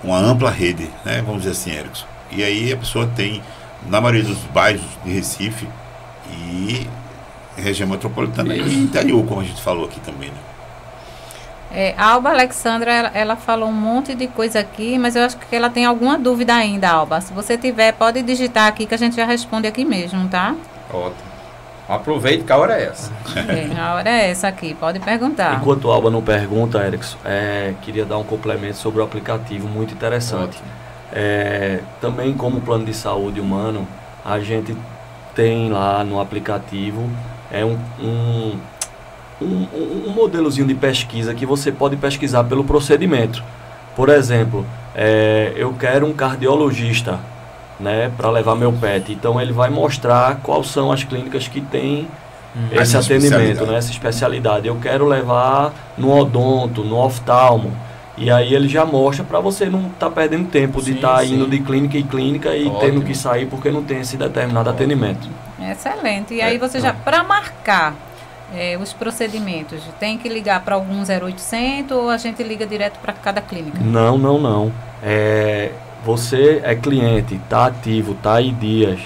uma ampla rede, né, vamos dizer assim, Erickson. E aí a pessoa tem, na maioria dos bairros de Recife e região metropolitana e interior, como a gente falou aqui também, né? É, a Alba Alexandra, ela, ela falou um monte de coisa aqui, mas eu acho que ela tem alguma dúvida ainda, Alba. Se você tiver, pode digitar aqui que a gente já responde aqui mesmo, tá? Ótimo. Aproveite que a hora é essa. É, a hora é essa aqui, pode perguntar. Enquanto o Alba não pergunta, Erickson, é, queria dar um complemento sobre o aplicativo muito interessante. É, também como plano de saúde humano, a gente tem lá no aplicativo é um, um, um, um, modelozinho de pesquisa que você pode pesquisar pelo procedimento. Por exemplo, é, eu quero um cardiologista né, para levar meu pet. Então ele vai mostrar quais são as clínicas que têm hum. esse atendimento, né, essa especialidade. Eu quero levar no odonto, no oftalmo. E aí ele já mostra para você não estar tá perdendo tempo sim, de estar tá indo de clínica em clínica e Ótimo. tendo que sair porque não tem esse determinado Ótimo. atendimento. Excelente. E aí você já, para marcar é, os procedimentos, tem que ligar para algum 0800 ou a gente liga direto para cada clínica? Não, não, não. É, você é cliente, está ativo, está em dias,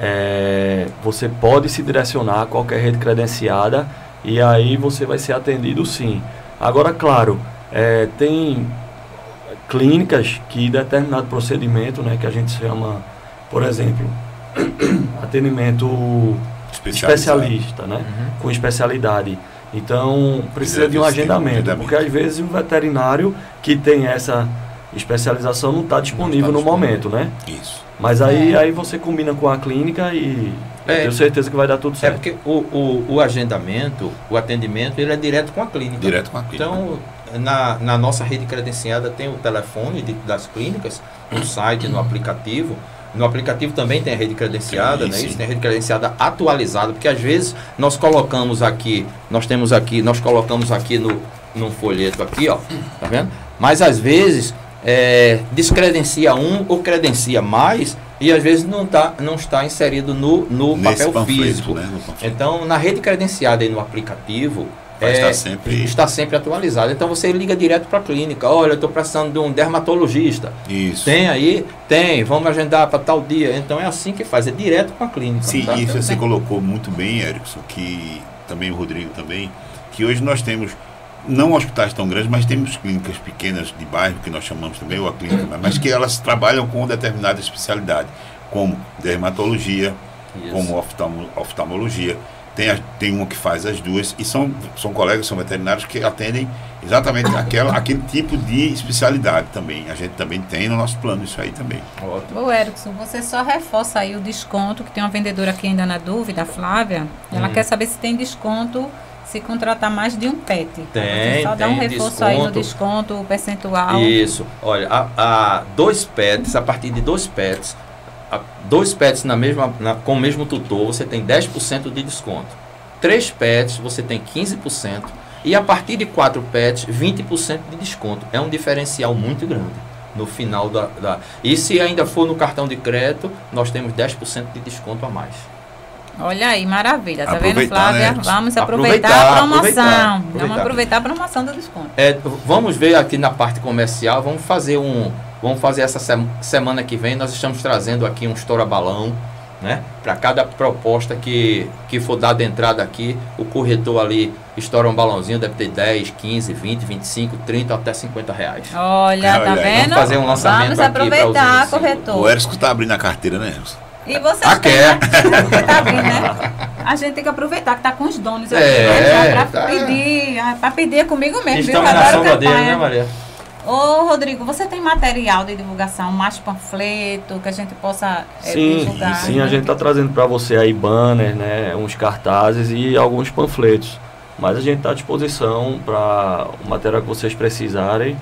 é, você pode se direcionar a qualquer rede credenciada e aí você vai ser atendido sim. Agora, claro, é, tem clínicas que determinado procedimento, né, que a gente chama, por exemplo, atendimento especialista, né, uhum. com especialidade. Então, precisa de um agendamento, porque às vezes o veterinário que tem essa especialização não está disponível não tá no disponível. momento, né? Isso. Mas aí, é. aí você combina com a clínica e é, tenho certeza que vai dar tudo é certo. É porque o, o, o, agendamento, o atendimento, ele é direto com a clínica. Direto com a clínica. Então, na, na nossa rede credenciada tem o telefone de, das clínicas, no site, no aplicativo. No aplicativo também tem a rede credenciada, sim, né? Isso tem a rede credenciada atualizada, porque às vezes nós colocamos aqui, nós temos aqui, nós colocamos aqui no num folheto aqui, ó, tá vendo? Mas às vezes é, descredencia um ou credencia mais e às vezes não, tá, não está inserido no, no papel panfleto, físico. Né? Então, na rede credenciada e no aplicativo, é, estar sempre... está sempre atualizado. Então você liga direto para a clínica. Olha, eu estou precisando de um dermatologista. Isso. Tem aí? Tem. Vamos agendar para tal dia. Então é assim que faz, é direto com a clínica. Sim, tá? isso você colocou muito bem, Erickson, que também o Rodrigo também, que hoje nós temos não hospitais tão grandes, mas temos clínicas pequenas de bairro, que nós chamamos também, ou a clínica, mas que elas trabalham com determinada especialidade, como dermatologia, Isso. como oftalmo, oftalmologia. Tem, a, tem uma que faz as duas, e são, são colegas, são veterinários que atendem exatamente aquela, aquele tipo de especialidade também. A gente também tem no nosso plano isso aí também. Ótimo. Ô, Erickson, você só reforça aí o desconto, que tem uma vendedora aqui ainda na dúvida, a Flávia. Ela hum. quer saber se tem desconto se contratar mais de um PET. Tem, só tem dá um reforço desconto. aí no desconto, o percentual. Isso. Olha, a, a dois PETs, a partir de dois PETs, dois PETs na mesma, na, com o mesmo tutor, você tem 10% de desconto. Três PETs, você tem 15%. E a partir de quatro PETs, 20% de desconto. É um diferencial muito grande no final da, da. E se ainda for no cartão de crédito, nós temos 10% de desconto a mais. Olha aí, maravilha. Tá vendo, Flávia? Né? Vamos aproveitar, aproveitar, a promoção. Aproveitar, aproveitar. Vamos aproveitar a promoção do desconto. É, vamos ver aqui na parte comercial, vamos fazer um. Vamos fazer essa semana que vem, nós estamos trazendo aqui um estoura balão, né? Para cada proposta que, que for dada entrada aqui, o corretor ali estoura um balãozinho, deve ter 10, 15, 20, 25, 30 até 50 reais. Olha, Olha tá vendo? Vamos fazer um lançamento Vamos aproveitar, aqui corretor. O Erisco está abrindo a carteira, né, Erisco? E vocês ah, têm, né? tá bem, né? A gente tem que aproveitar que tá com os donos aqui, é, né? Pra tá. pedir, ah, pra pedir comigo mesmo. Estamos na sombra dele, né, Maria? Ô, Rodrigo, você tem material de divulgação, mais panfleto, que a gente possa é, sim, divulgar? Sim, né? a gente está trazendo para você aí banner, né, uns cartazes e alguns panfletos. Mas a gente está à disposição para o material que vocês precisarem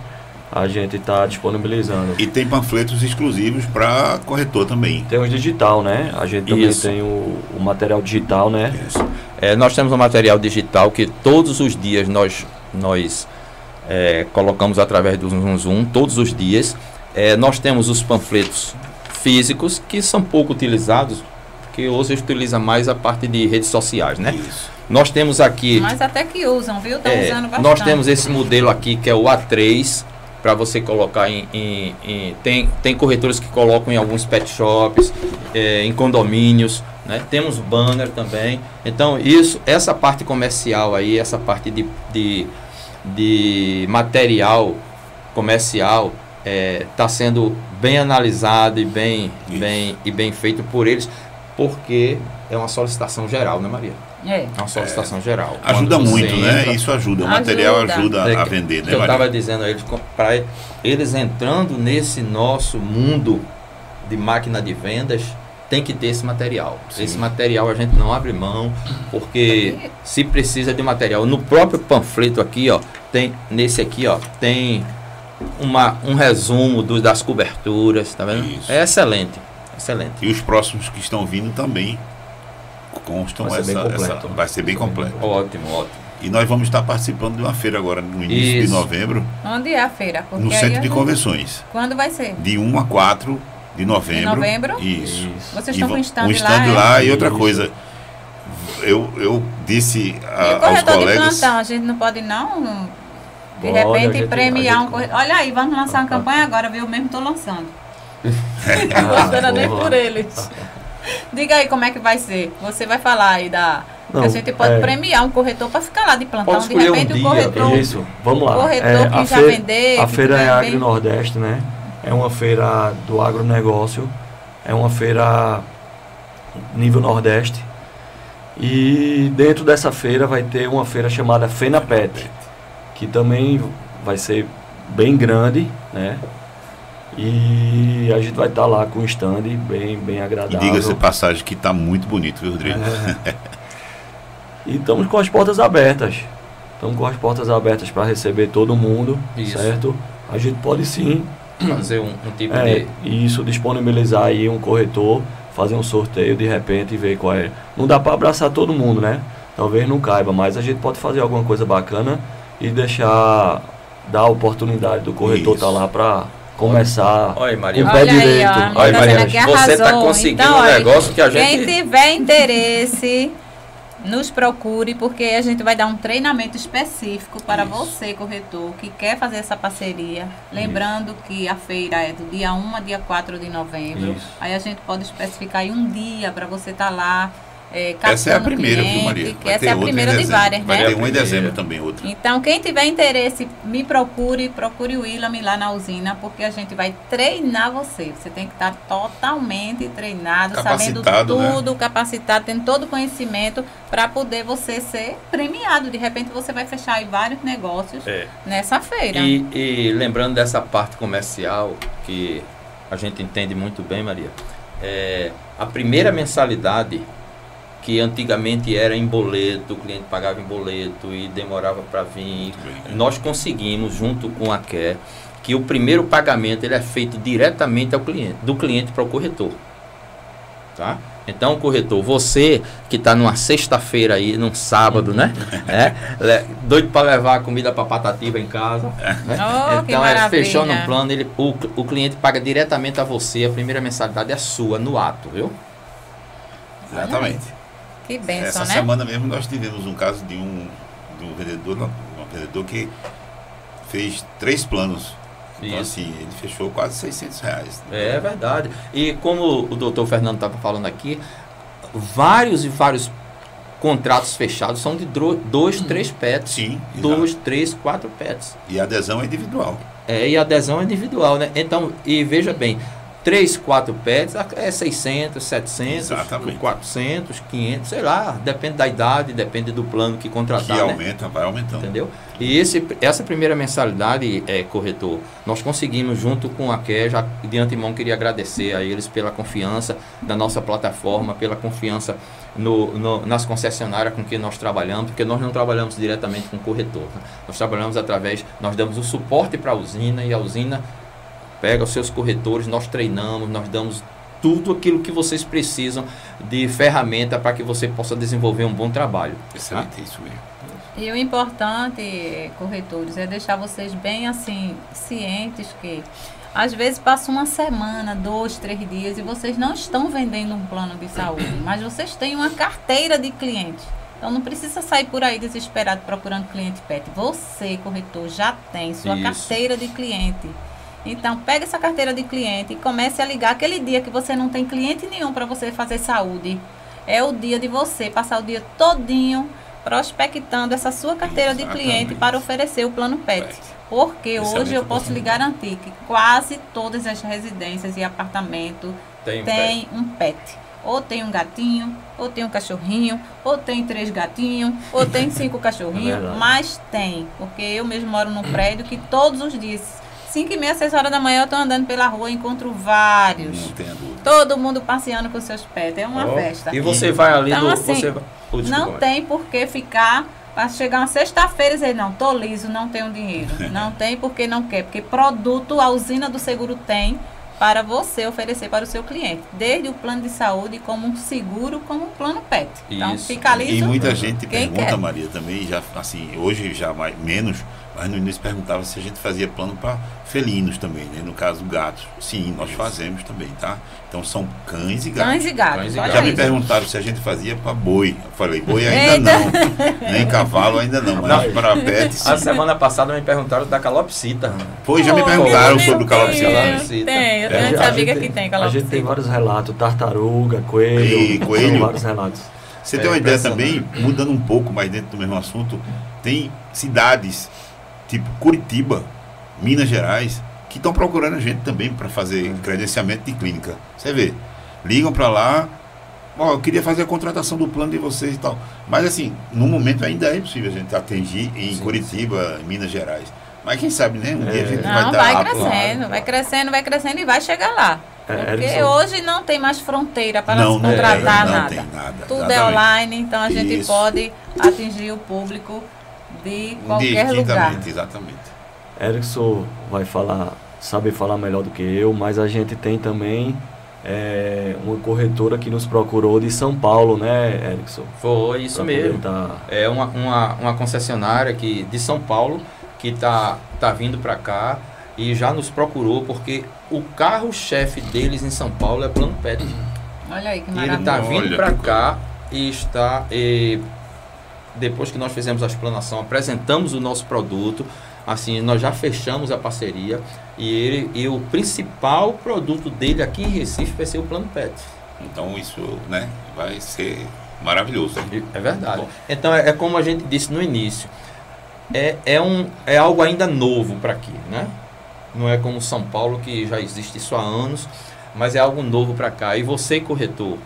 a gente está disponibilizando. E tem panfletos exclusivos para corretor também. Tem o digital, né? A gente também Isso. tem o, o, material digital, né? Isso. É, nós temos um material digital que todos os dias nós, nós é, colocamos através do Zoom Zoom, todos os dias. É, nós temos os panfletos físicos que são pouco utilizados, porque hoje utiliza mais a parte de redes sociais, né? Isso. Nós temos aqui. Mas até que usam, viu? Estão é, usando bastante. Nós temos esse modelo aqui que é o A3 para você colocar em, em, em, tem, tem corretores que colocam em alguns pet shops, é, em condomínios, né? Temos banner também. Então, isso, essa parte comercial aí, essa parte de, de, de material comercial está é, tá sendo bem analisado e bem, bem, e bem feito por eles, porque é uma solicitação geral, né, Maria? É. é uma solicitação é. geral. Ajuda muito, né? entra? Isso ajuda. O material ajuda, ajuda a vender, né? Eu estava dizendo a eles, para eles entrando nesse nosso mundo de máquina de vendas, tem que ter esse material. Sim. Esse material a gente não abre mão, porque se precisa de material. No próprio panfleto aqui, ó, tem nesse aqui, ó, tem uma, um resumo do, das coberturas, tá vendo? Isso. É excelente, excelente. E os próximos que estão vindo também constam vai essa, essa, vai ser bem completo. Ótimo, ótimo. E nós vamos estar participando de uma feira agora no início Isso. de novembro. Onde é a feira? Porque no centro de convenções. Quando vai ser? De 1 a 4 de novembro. De novembro? Isso. Isso. Vocês estão com um stand, um stand lá, lá é? e outra coisa. Eu, eu disse a, e o aos colegas. De plantão, a gente não pode não de repente gente, premiar um corretor. Olha aí, vamos lançar uma campanha agora, viu? Eu mesmo estou lançando. Gostando nem por eles. Diga aí como é que vai ser. Você vai falar aí da. Não, a gente pode é, premiar um corretor para ficar lá de plantão. De repente um o corretor. Isso, vamos lá. O corretor é, que já vender. A feira é Agro Nordeste, né? É uma feira do agronegócio. É uma feira nível Nordeste. E dentro dessa feira vai ter uma feira chamada FenaPet, que também vai ser bem grande, né? E a gente vai estar tá lá com um stand bem, bem agradável. E diga-se passagem que está muito bonito, viu, Rodrigo? É. e estamos com as portas abertas. Estamos com as portas abertas para receber todo mundo, isso. certo? A gente pode sim fazer um, um tipo é, de. Isso, disponibilizar aí um corretor, fazer um sorteio de repente e ver qual é. Não dá para abraçar todo mundo, né? Talvez não caiba, mas a gente pode fazer alguma coisa bacana e deixar dar a oportunidade do corretor estar tá lá para começar Olha, Maria. com o pé Olha direito. Aí, ó, Olha, Maria, você está conseguindo então, um negócio que a gente... Quem tiver interesse, nos procure, porque a gente vai dar um treinamento específico para Isso. você, corretor, que quer fazer essa parceria. Lembrando Isso. que a feira é do dia 1 a dia 4 de novembro. Isso. Aí a gente pode especificar aí um dia para você estar tá lá é, essa é a primeira, cliente, viu, Maria? Vai essa é a primeira de várias, Vai né? ter uma em dezembro também, outra. Então, quem tiver interesse, me procure, procure o William lá na usina, porque a gente vai treinar você. Você tem que estar totalmente treinado, sabendo né? tudo, né? capacitado, tendo todo o conhecimento para poder você ser premiado. De repente, você vai fechar aí vários negócios é. nessa feira. E, e lembrando dessa parte comercial, que a gente entende muito bem, Maria, é, a primeira mensalidade que antigamente era em boleto, o cliente pagava em boleto e demorava para vir. Nós conseguimos, junto com a Quer, que o primeiro pagamento ele é feito diretamente ao cliente, do cliente para o corretor. Tá? Então, corretor, você que está numa sexta-feira aí, num sábado, né? É, doido para levar a comida para patativa em casa. Né? Oh, então, é, fechou no plano, ele, o, o cliente paga diretamente a você, a primeira mensalidade é sua, no ato, viu? Exatamente. Que benção, Essa né? semana mesmo nós tivemos um caso de um, de um vendedor, um vendedor que fez três planos. Então, Isso. assim, ele fechou quase 600 reais. É verdade. E como o doutor Fernando estava falando aqui, vários e vários contratos fechados são de dois, três pets. Sim. Dois, três, quatro pets. E a adesão é individual. É, e a adesão é individual, né? Então, e veja bem, 3, 4 pets é 600, 700, Exatamente. 400, 500, sei lá, depende da idade, depende do plano que contratar. Que aumenta, né? vai aumentando. Entendeu? E esse, essa primeira mensalidade, é, corretor, nós conseguimos junto com a QE, já de antemão queria agradecer a eles pela confiança da nossa plataforma, pela confiança no, no, nas concessionárias com que nós trabalhamos, porque nós não trabalhamos diretamente com o corretor. Né? Nós trabalhamos através, nós damos o suporte para a usina e a usina pega os seus corretores, nós treinamos, nós damos tudo aquilo que vocês precisam de ferramenta para que você possa desenvolver um bom trabalho. Excelente, tá? isso mesmo. E o importante, corretores, é deixar vocês bem assim, cientes que às vezes passa uma semana, dois, três dias e vocês não estão vendendo um plano de saúde, mas vocês têm uma carteira de clientes. Então não precisa sair por aí desesperado procurando cliente PET. Você, corretor, já tem sua Isso. carteira de cliente. Então, pega essa carteira de cliente e comece a ligar aquele dia que você não tem cliente nenhum para você fazer saúde. É o dia de você passar o dia todinho prospectando essa sua carteira Exatamente. de cliente para oferecer o plano PET. Porque Esse hoje é eu posso lhe garantir que quase todas as residências e apartamentos têm tem um PET. Ou tem um gatinho, ou tem um cachorrinho, ou tem três gatinhos, ou tem cinco cachorrinhos, é mas tem. Porque eu mesmo moro num prédio que todos os dias 5 e meia, 6 horas da manhã eu estou andando pela rua e encontro vários. Não tenha dúvida. Todo mundo passeando com seus pets, é uma oh, festa. E você vai ali então, no, assim, você oh, não tem por que ficar para chegar uma sexta-feira e dizer, não, tô liso, não tenho dinheiro. não tem porque não quer, porque produto a usina do seguro tem para você oferecer para o seu cliente, desde o plano de saúde como um seguro, como um plano PET. Então Isso. fica liso. E muita gente pergunta, quer. Maria, também já assim, hoje já mais menos mas no início perguntava se a gente fazia plano para felinos também, né? No caso, gatos. Sim, nós fazemos também, tá? Então são cães e gatos. Cães e gatos. Cães e gatos. Já me perguntaram se a gente fazia para boi. Eu falei, boi ainda Eita. não. Nem cavalo ainda não, mas para pets. A semana passada me perguntaram da calopsita. Pois, já me perguntaram sobre o calopsita. Tem, eu tenho é. amiga que tem calopsita. A gente tem vários relatos, tartaruga, coelho. E coelho. vários relatos. Você é, tem uma ideia também, mudando um pouco mais dentro do mesmo assunto, tem cidades tipo Curitiba, Minas Gerais, que estão procurando a gente também para fazer credenciamento de clínica. Você vê, ligam para lá, ó, eu queria fazer a contratação do plano de vocês e tal. Mas assim, no momento ainda é possível a gente atingir em sim, Curitiba, sim. Minas Gerais. Mas quem sabe, né? Um é. dia a gente não, vai dar vai crescendo, vai crescendo, vai crescendo e vai chegar lá. É, porque hoje não tem mais fronteira para não, contratar não nada. nada. Tudo é exatamente. é online, então a gente Isso. pode atingir o público de qualquer lugar. Exatamente. Erickson vai falar, sabe falar melhor do que eu, mas a gente tem também é, uma corretora que nos procurou de São Paulo, né, Erickson? Foi isso mesmo. Tá... É uma, uma, uma concessionária que, de São Paulo que está tá vindo para cá e já nos procurou porque o carro-chefe deles em São Paulo é Plano Pet. Olha aí que maravilha. Ele está vindo para cá e está e depois que nós fizemos a explanação, apresentamos o nosso produto, assim, nós já fechamos a parceria e ele e o principal produto dele aqui em Recife vai ser o Plano PET. Então isso, né, vai ser maravilhoso. É verdade. Então é, é, como a gente disse no início, é, é, um, é algo ainda novo para aqui, né? Não é como São Paulo que já existe isso há anos, mas é algo novo para cá. E você corretor,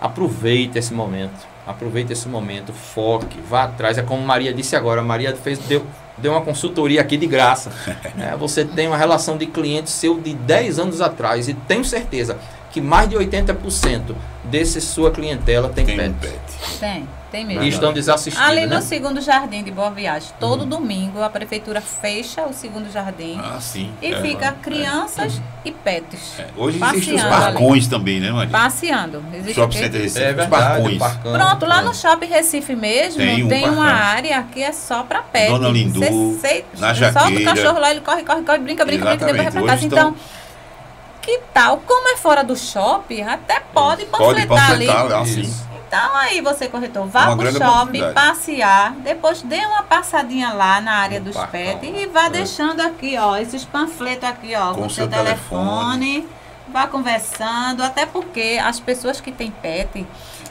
aproveite esse momento Aproveite esse momento, foque, vá atrás. É como Maria disse agora, Maria fez, deu, deu uma consultoria aqui de graça. É, você tem uma relação de cliente seu de 10 anos atrás e tenho certeza que mais de 80% desse sua clientela tem, tem pet. Pet. Tem. Tem mesmo. E estão desassistindo. Ali no né? segundo jardim de Boa Viagem, todo uhum. domingo a prefeitura fecha o segundo jardim. Ah, sim. E é, fica é. crianças e pets. É. Hoje existem os barcões ali. também, né, Maria? Passeando. Existe Shopping Center Recife, é verdade, os barcões. Pronto, lá no Shopping Recife mesmo, tem, um tem uma área que é só para pets. Dona Lindu, cê, cê, na Jaqueira. Solta o cachorro lá, ele corre, corre, corre, brinca, brinca, Exatamente. brinca, depois vai pra casa. Então, que tal? Como é fora do shopping, até pode panfletar ali. Assim. Então aí você corretor, vá para o shopping, passear, depois dê uma passadinha lá na área dos pets e vá é. deixando aqui, ó, esses panfletos aqui, ó, com, com seu telefone, telefone, vá conversando, até porque as pessoas que têm pet,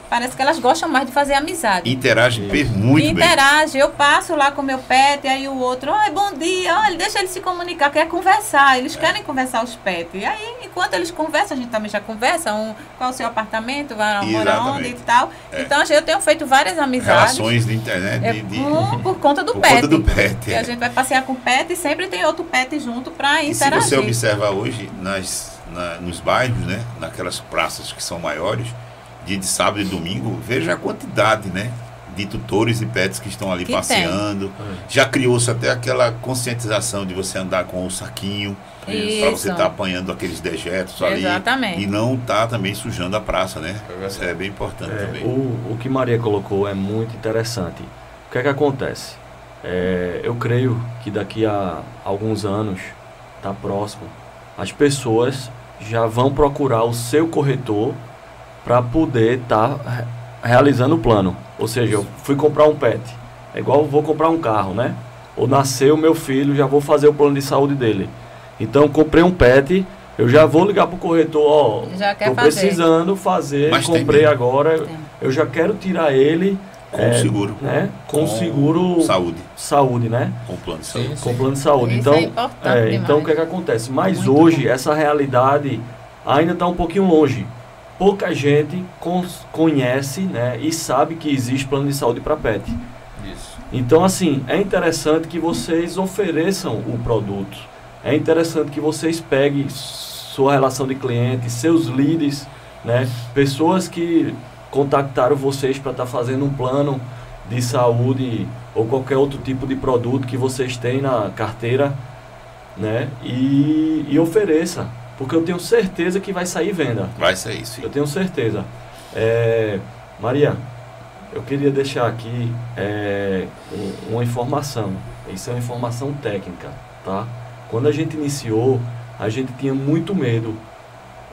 Parece que elas gostam mais de fazer amizade. Interage muito Interage. bem. Interage. Eu passo lá com meu pet, e aí o outro, oi, bom dia, olha, deixa eles se comunicar, quer conversar. Eles é. querem conversar os pets. E aí, enquanto eles conversam, a gente também já conversa, um, qual é o seu apartamento, vai morar onde e tal. É. Então, eu tenho feito várias amizades. Relações de internet. É, de, de, por, por, conta do por pet. Conta do pet. E a é. gente vai passear com o pet e sempre tem outro pet junto para interagir. E se você observa hoje nas, na, nos bairros, né, naquelas praças que são maiores, dia de sábado e domingo, veja a quantidade, né? De tutores e pets que estão ali que passeando. Tem. Já criou-se até aquela conscientização de você andar com o saquinho para você estar tá apanhando aqueles dejetos ali Exatamente. e não estar tá também sujando a praça, né? Isso é bem importante é, também. O, o que Maria colocou é muito interessante. O que é que acontece? É, eu creio que daqui a alguns anos, tá próximo, as pessoas já vão procurar o seu corretor para poder estar tá realizando o plano. Ou seja, eu fui comprar um pet. É igual vou comprar um carro, né? Ou nasceu meu filho, já vou fazer o plano de saúde dele. Então, comprei um pet, eu já vou ligar para o corretor, ó, já tô precisando fazer, Mas comprei agora, tem. eu já quero tirar ele com é, seguro, né? Com, com, seguro saúde, saúde, né? Com plano de saúde, sim, com plano de saúde. Isso então, é, é então o que é que acontece? Mas Muito hoje bom. essa realidade ainda está um pouquinho longe pouca gente conhece né, e sabe que existe plano de saúde para pet. Isso. Então, assim, é interessante que vocês ofereçam o produto. É interessante que vocês peguem sua relação de cliente, seus leads, né? Pessoas que contactaram vocês para estar tá fazendo um plano de saúde ou qualquer outro tipo de produto que vocês têm na carteira, né? E, e ofereça, porque eu tenho certeza que vai sair venda. Vai sair, sim. Eu tenho certeza. É, Maria, eu queria deixar aqui é, uma informação. Isso é uma informação técnica, tá? Quando a gente iniciou, a gente tinha muito medo,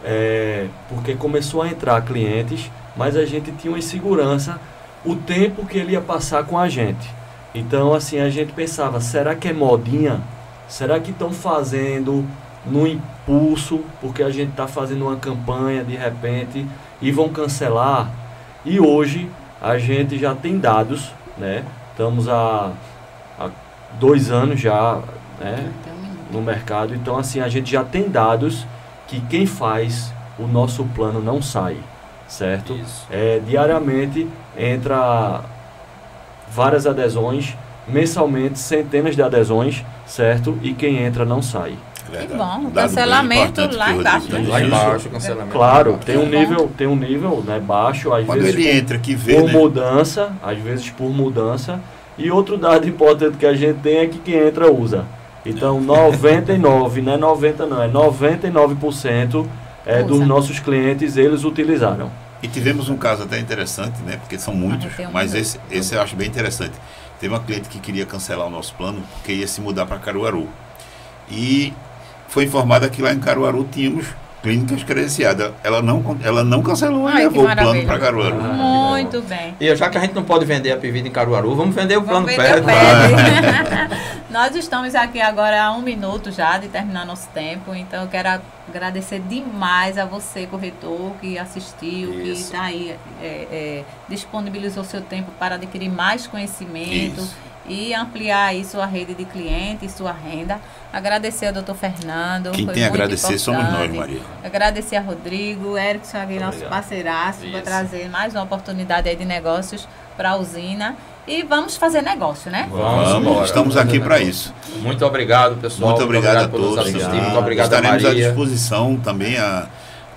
é, porque começou a entrar clientes, mas a gente tinha uma insegurança o tempo que ele ia passar com a gente. Então, assim, a gente pensava, será que é modinha? Será que estão fazendo no impulso, porque a gente está fazendo uma campanha de repente e vão cancelar? E hoje a gente já tem dados, né? Estamos há, há dois anos já né? no mercado, então assim a gente já tem dados que quem faz o nosso plano não sai, certo? Isso. É, diariamente entra várias adesões, mensalmente centenas de adesões, certo? E quem entra não sai. Que bom, cancelamento lá embaixo. Né? Lá embaixo, cancelamento. Claro, tem um nível, tem um nível né, baixo, às Quando vezes ele por, entra, que vê, por né? mudança, às vezes por mudança. E outro dado importante que a gente tem é que quem entra usa. Então, 99, não é 90 não, é 99% é, dos nossos clientes eles utilizaram. E tivemos um caso até interessante, né? Porque são muitos, ah, mas esse, esse eu acho bem interessante. Teve uma cliente que queria cancelar o nosso plano porque ia se mudar para Caruaru. E foi informada que lá em Caruaru tínhamos clínicas credenciadas. Ela não, ela não cancelou e levou o plano para Caruaru. Ah, Muito bem. E já que a gente não pode vender a Pivida em Caruaru, vamos vender o plano vamos PED. Nós estamos aqui agora há um minuto já de terminar nosso tempo, então eu quero agradecer demais a você, corretor, que assistiu, Isso. que está aí, é, é, disponibilizou seu tempo para adquirir mais conhecimento. Isso e ampliar aí sua rede de clientes, sua renda. Agradecer ao doutor Fernando. Quem tem a agradecer somos nós, Maria. Agradecer a Rodrigo, Erickson aqui, nosso parceiraço, por trazer mais uma oportunidade aí de negócios para a usina. E vamos fazer negócio, né? Vamos, vamos estamos aqui para isso. Muito obrigado, pessoal. Muito obrigado, muito obrigado a todos. Obrigado. Muito obrigado, Estaremos Maria. à disposição também a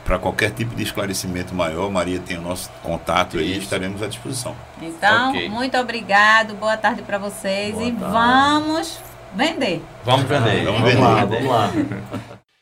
para qualquer tipo de esclarecimento maior, Maria tem o nosso contato aí, estaremos à disposição. Então, okay. muito obrigado, boa tarde para vocês boa e tarde. vamos vender. Vamos vender. Vamos, vamos vender. lá, vamos lá.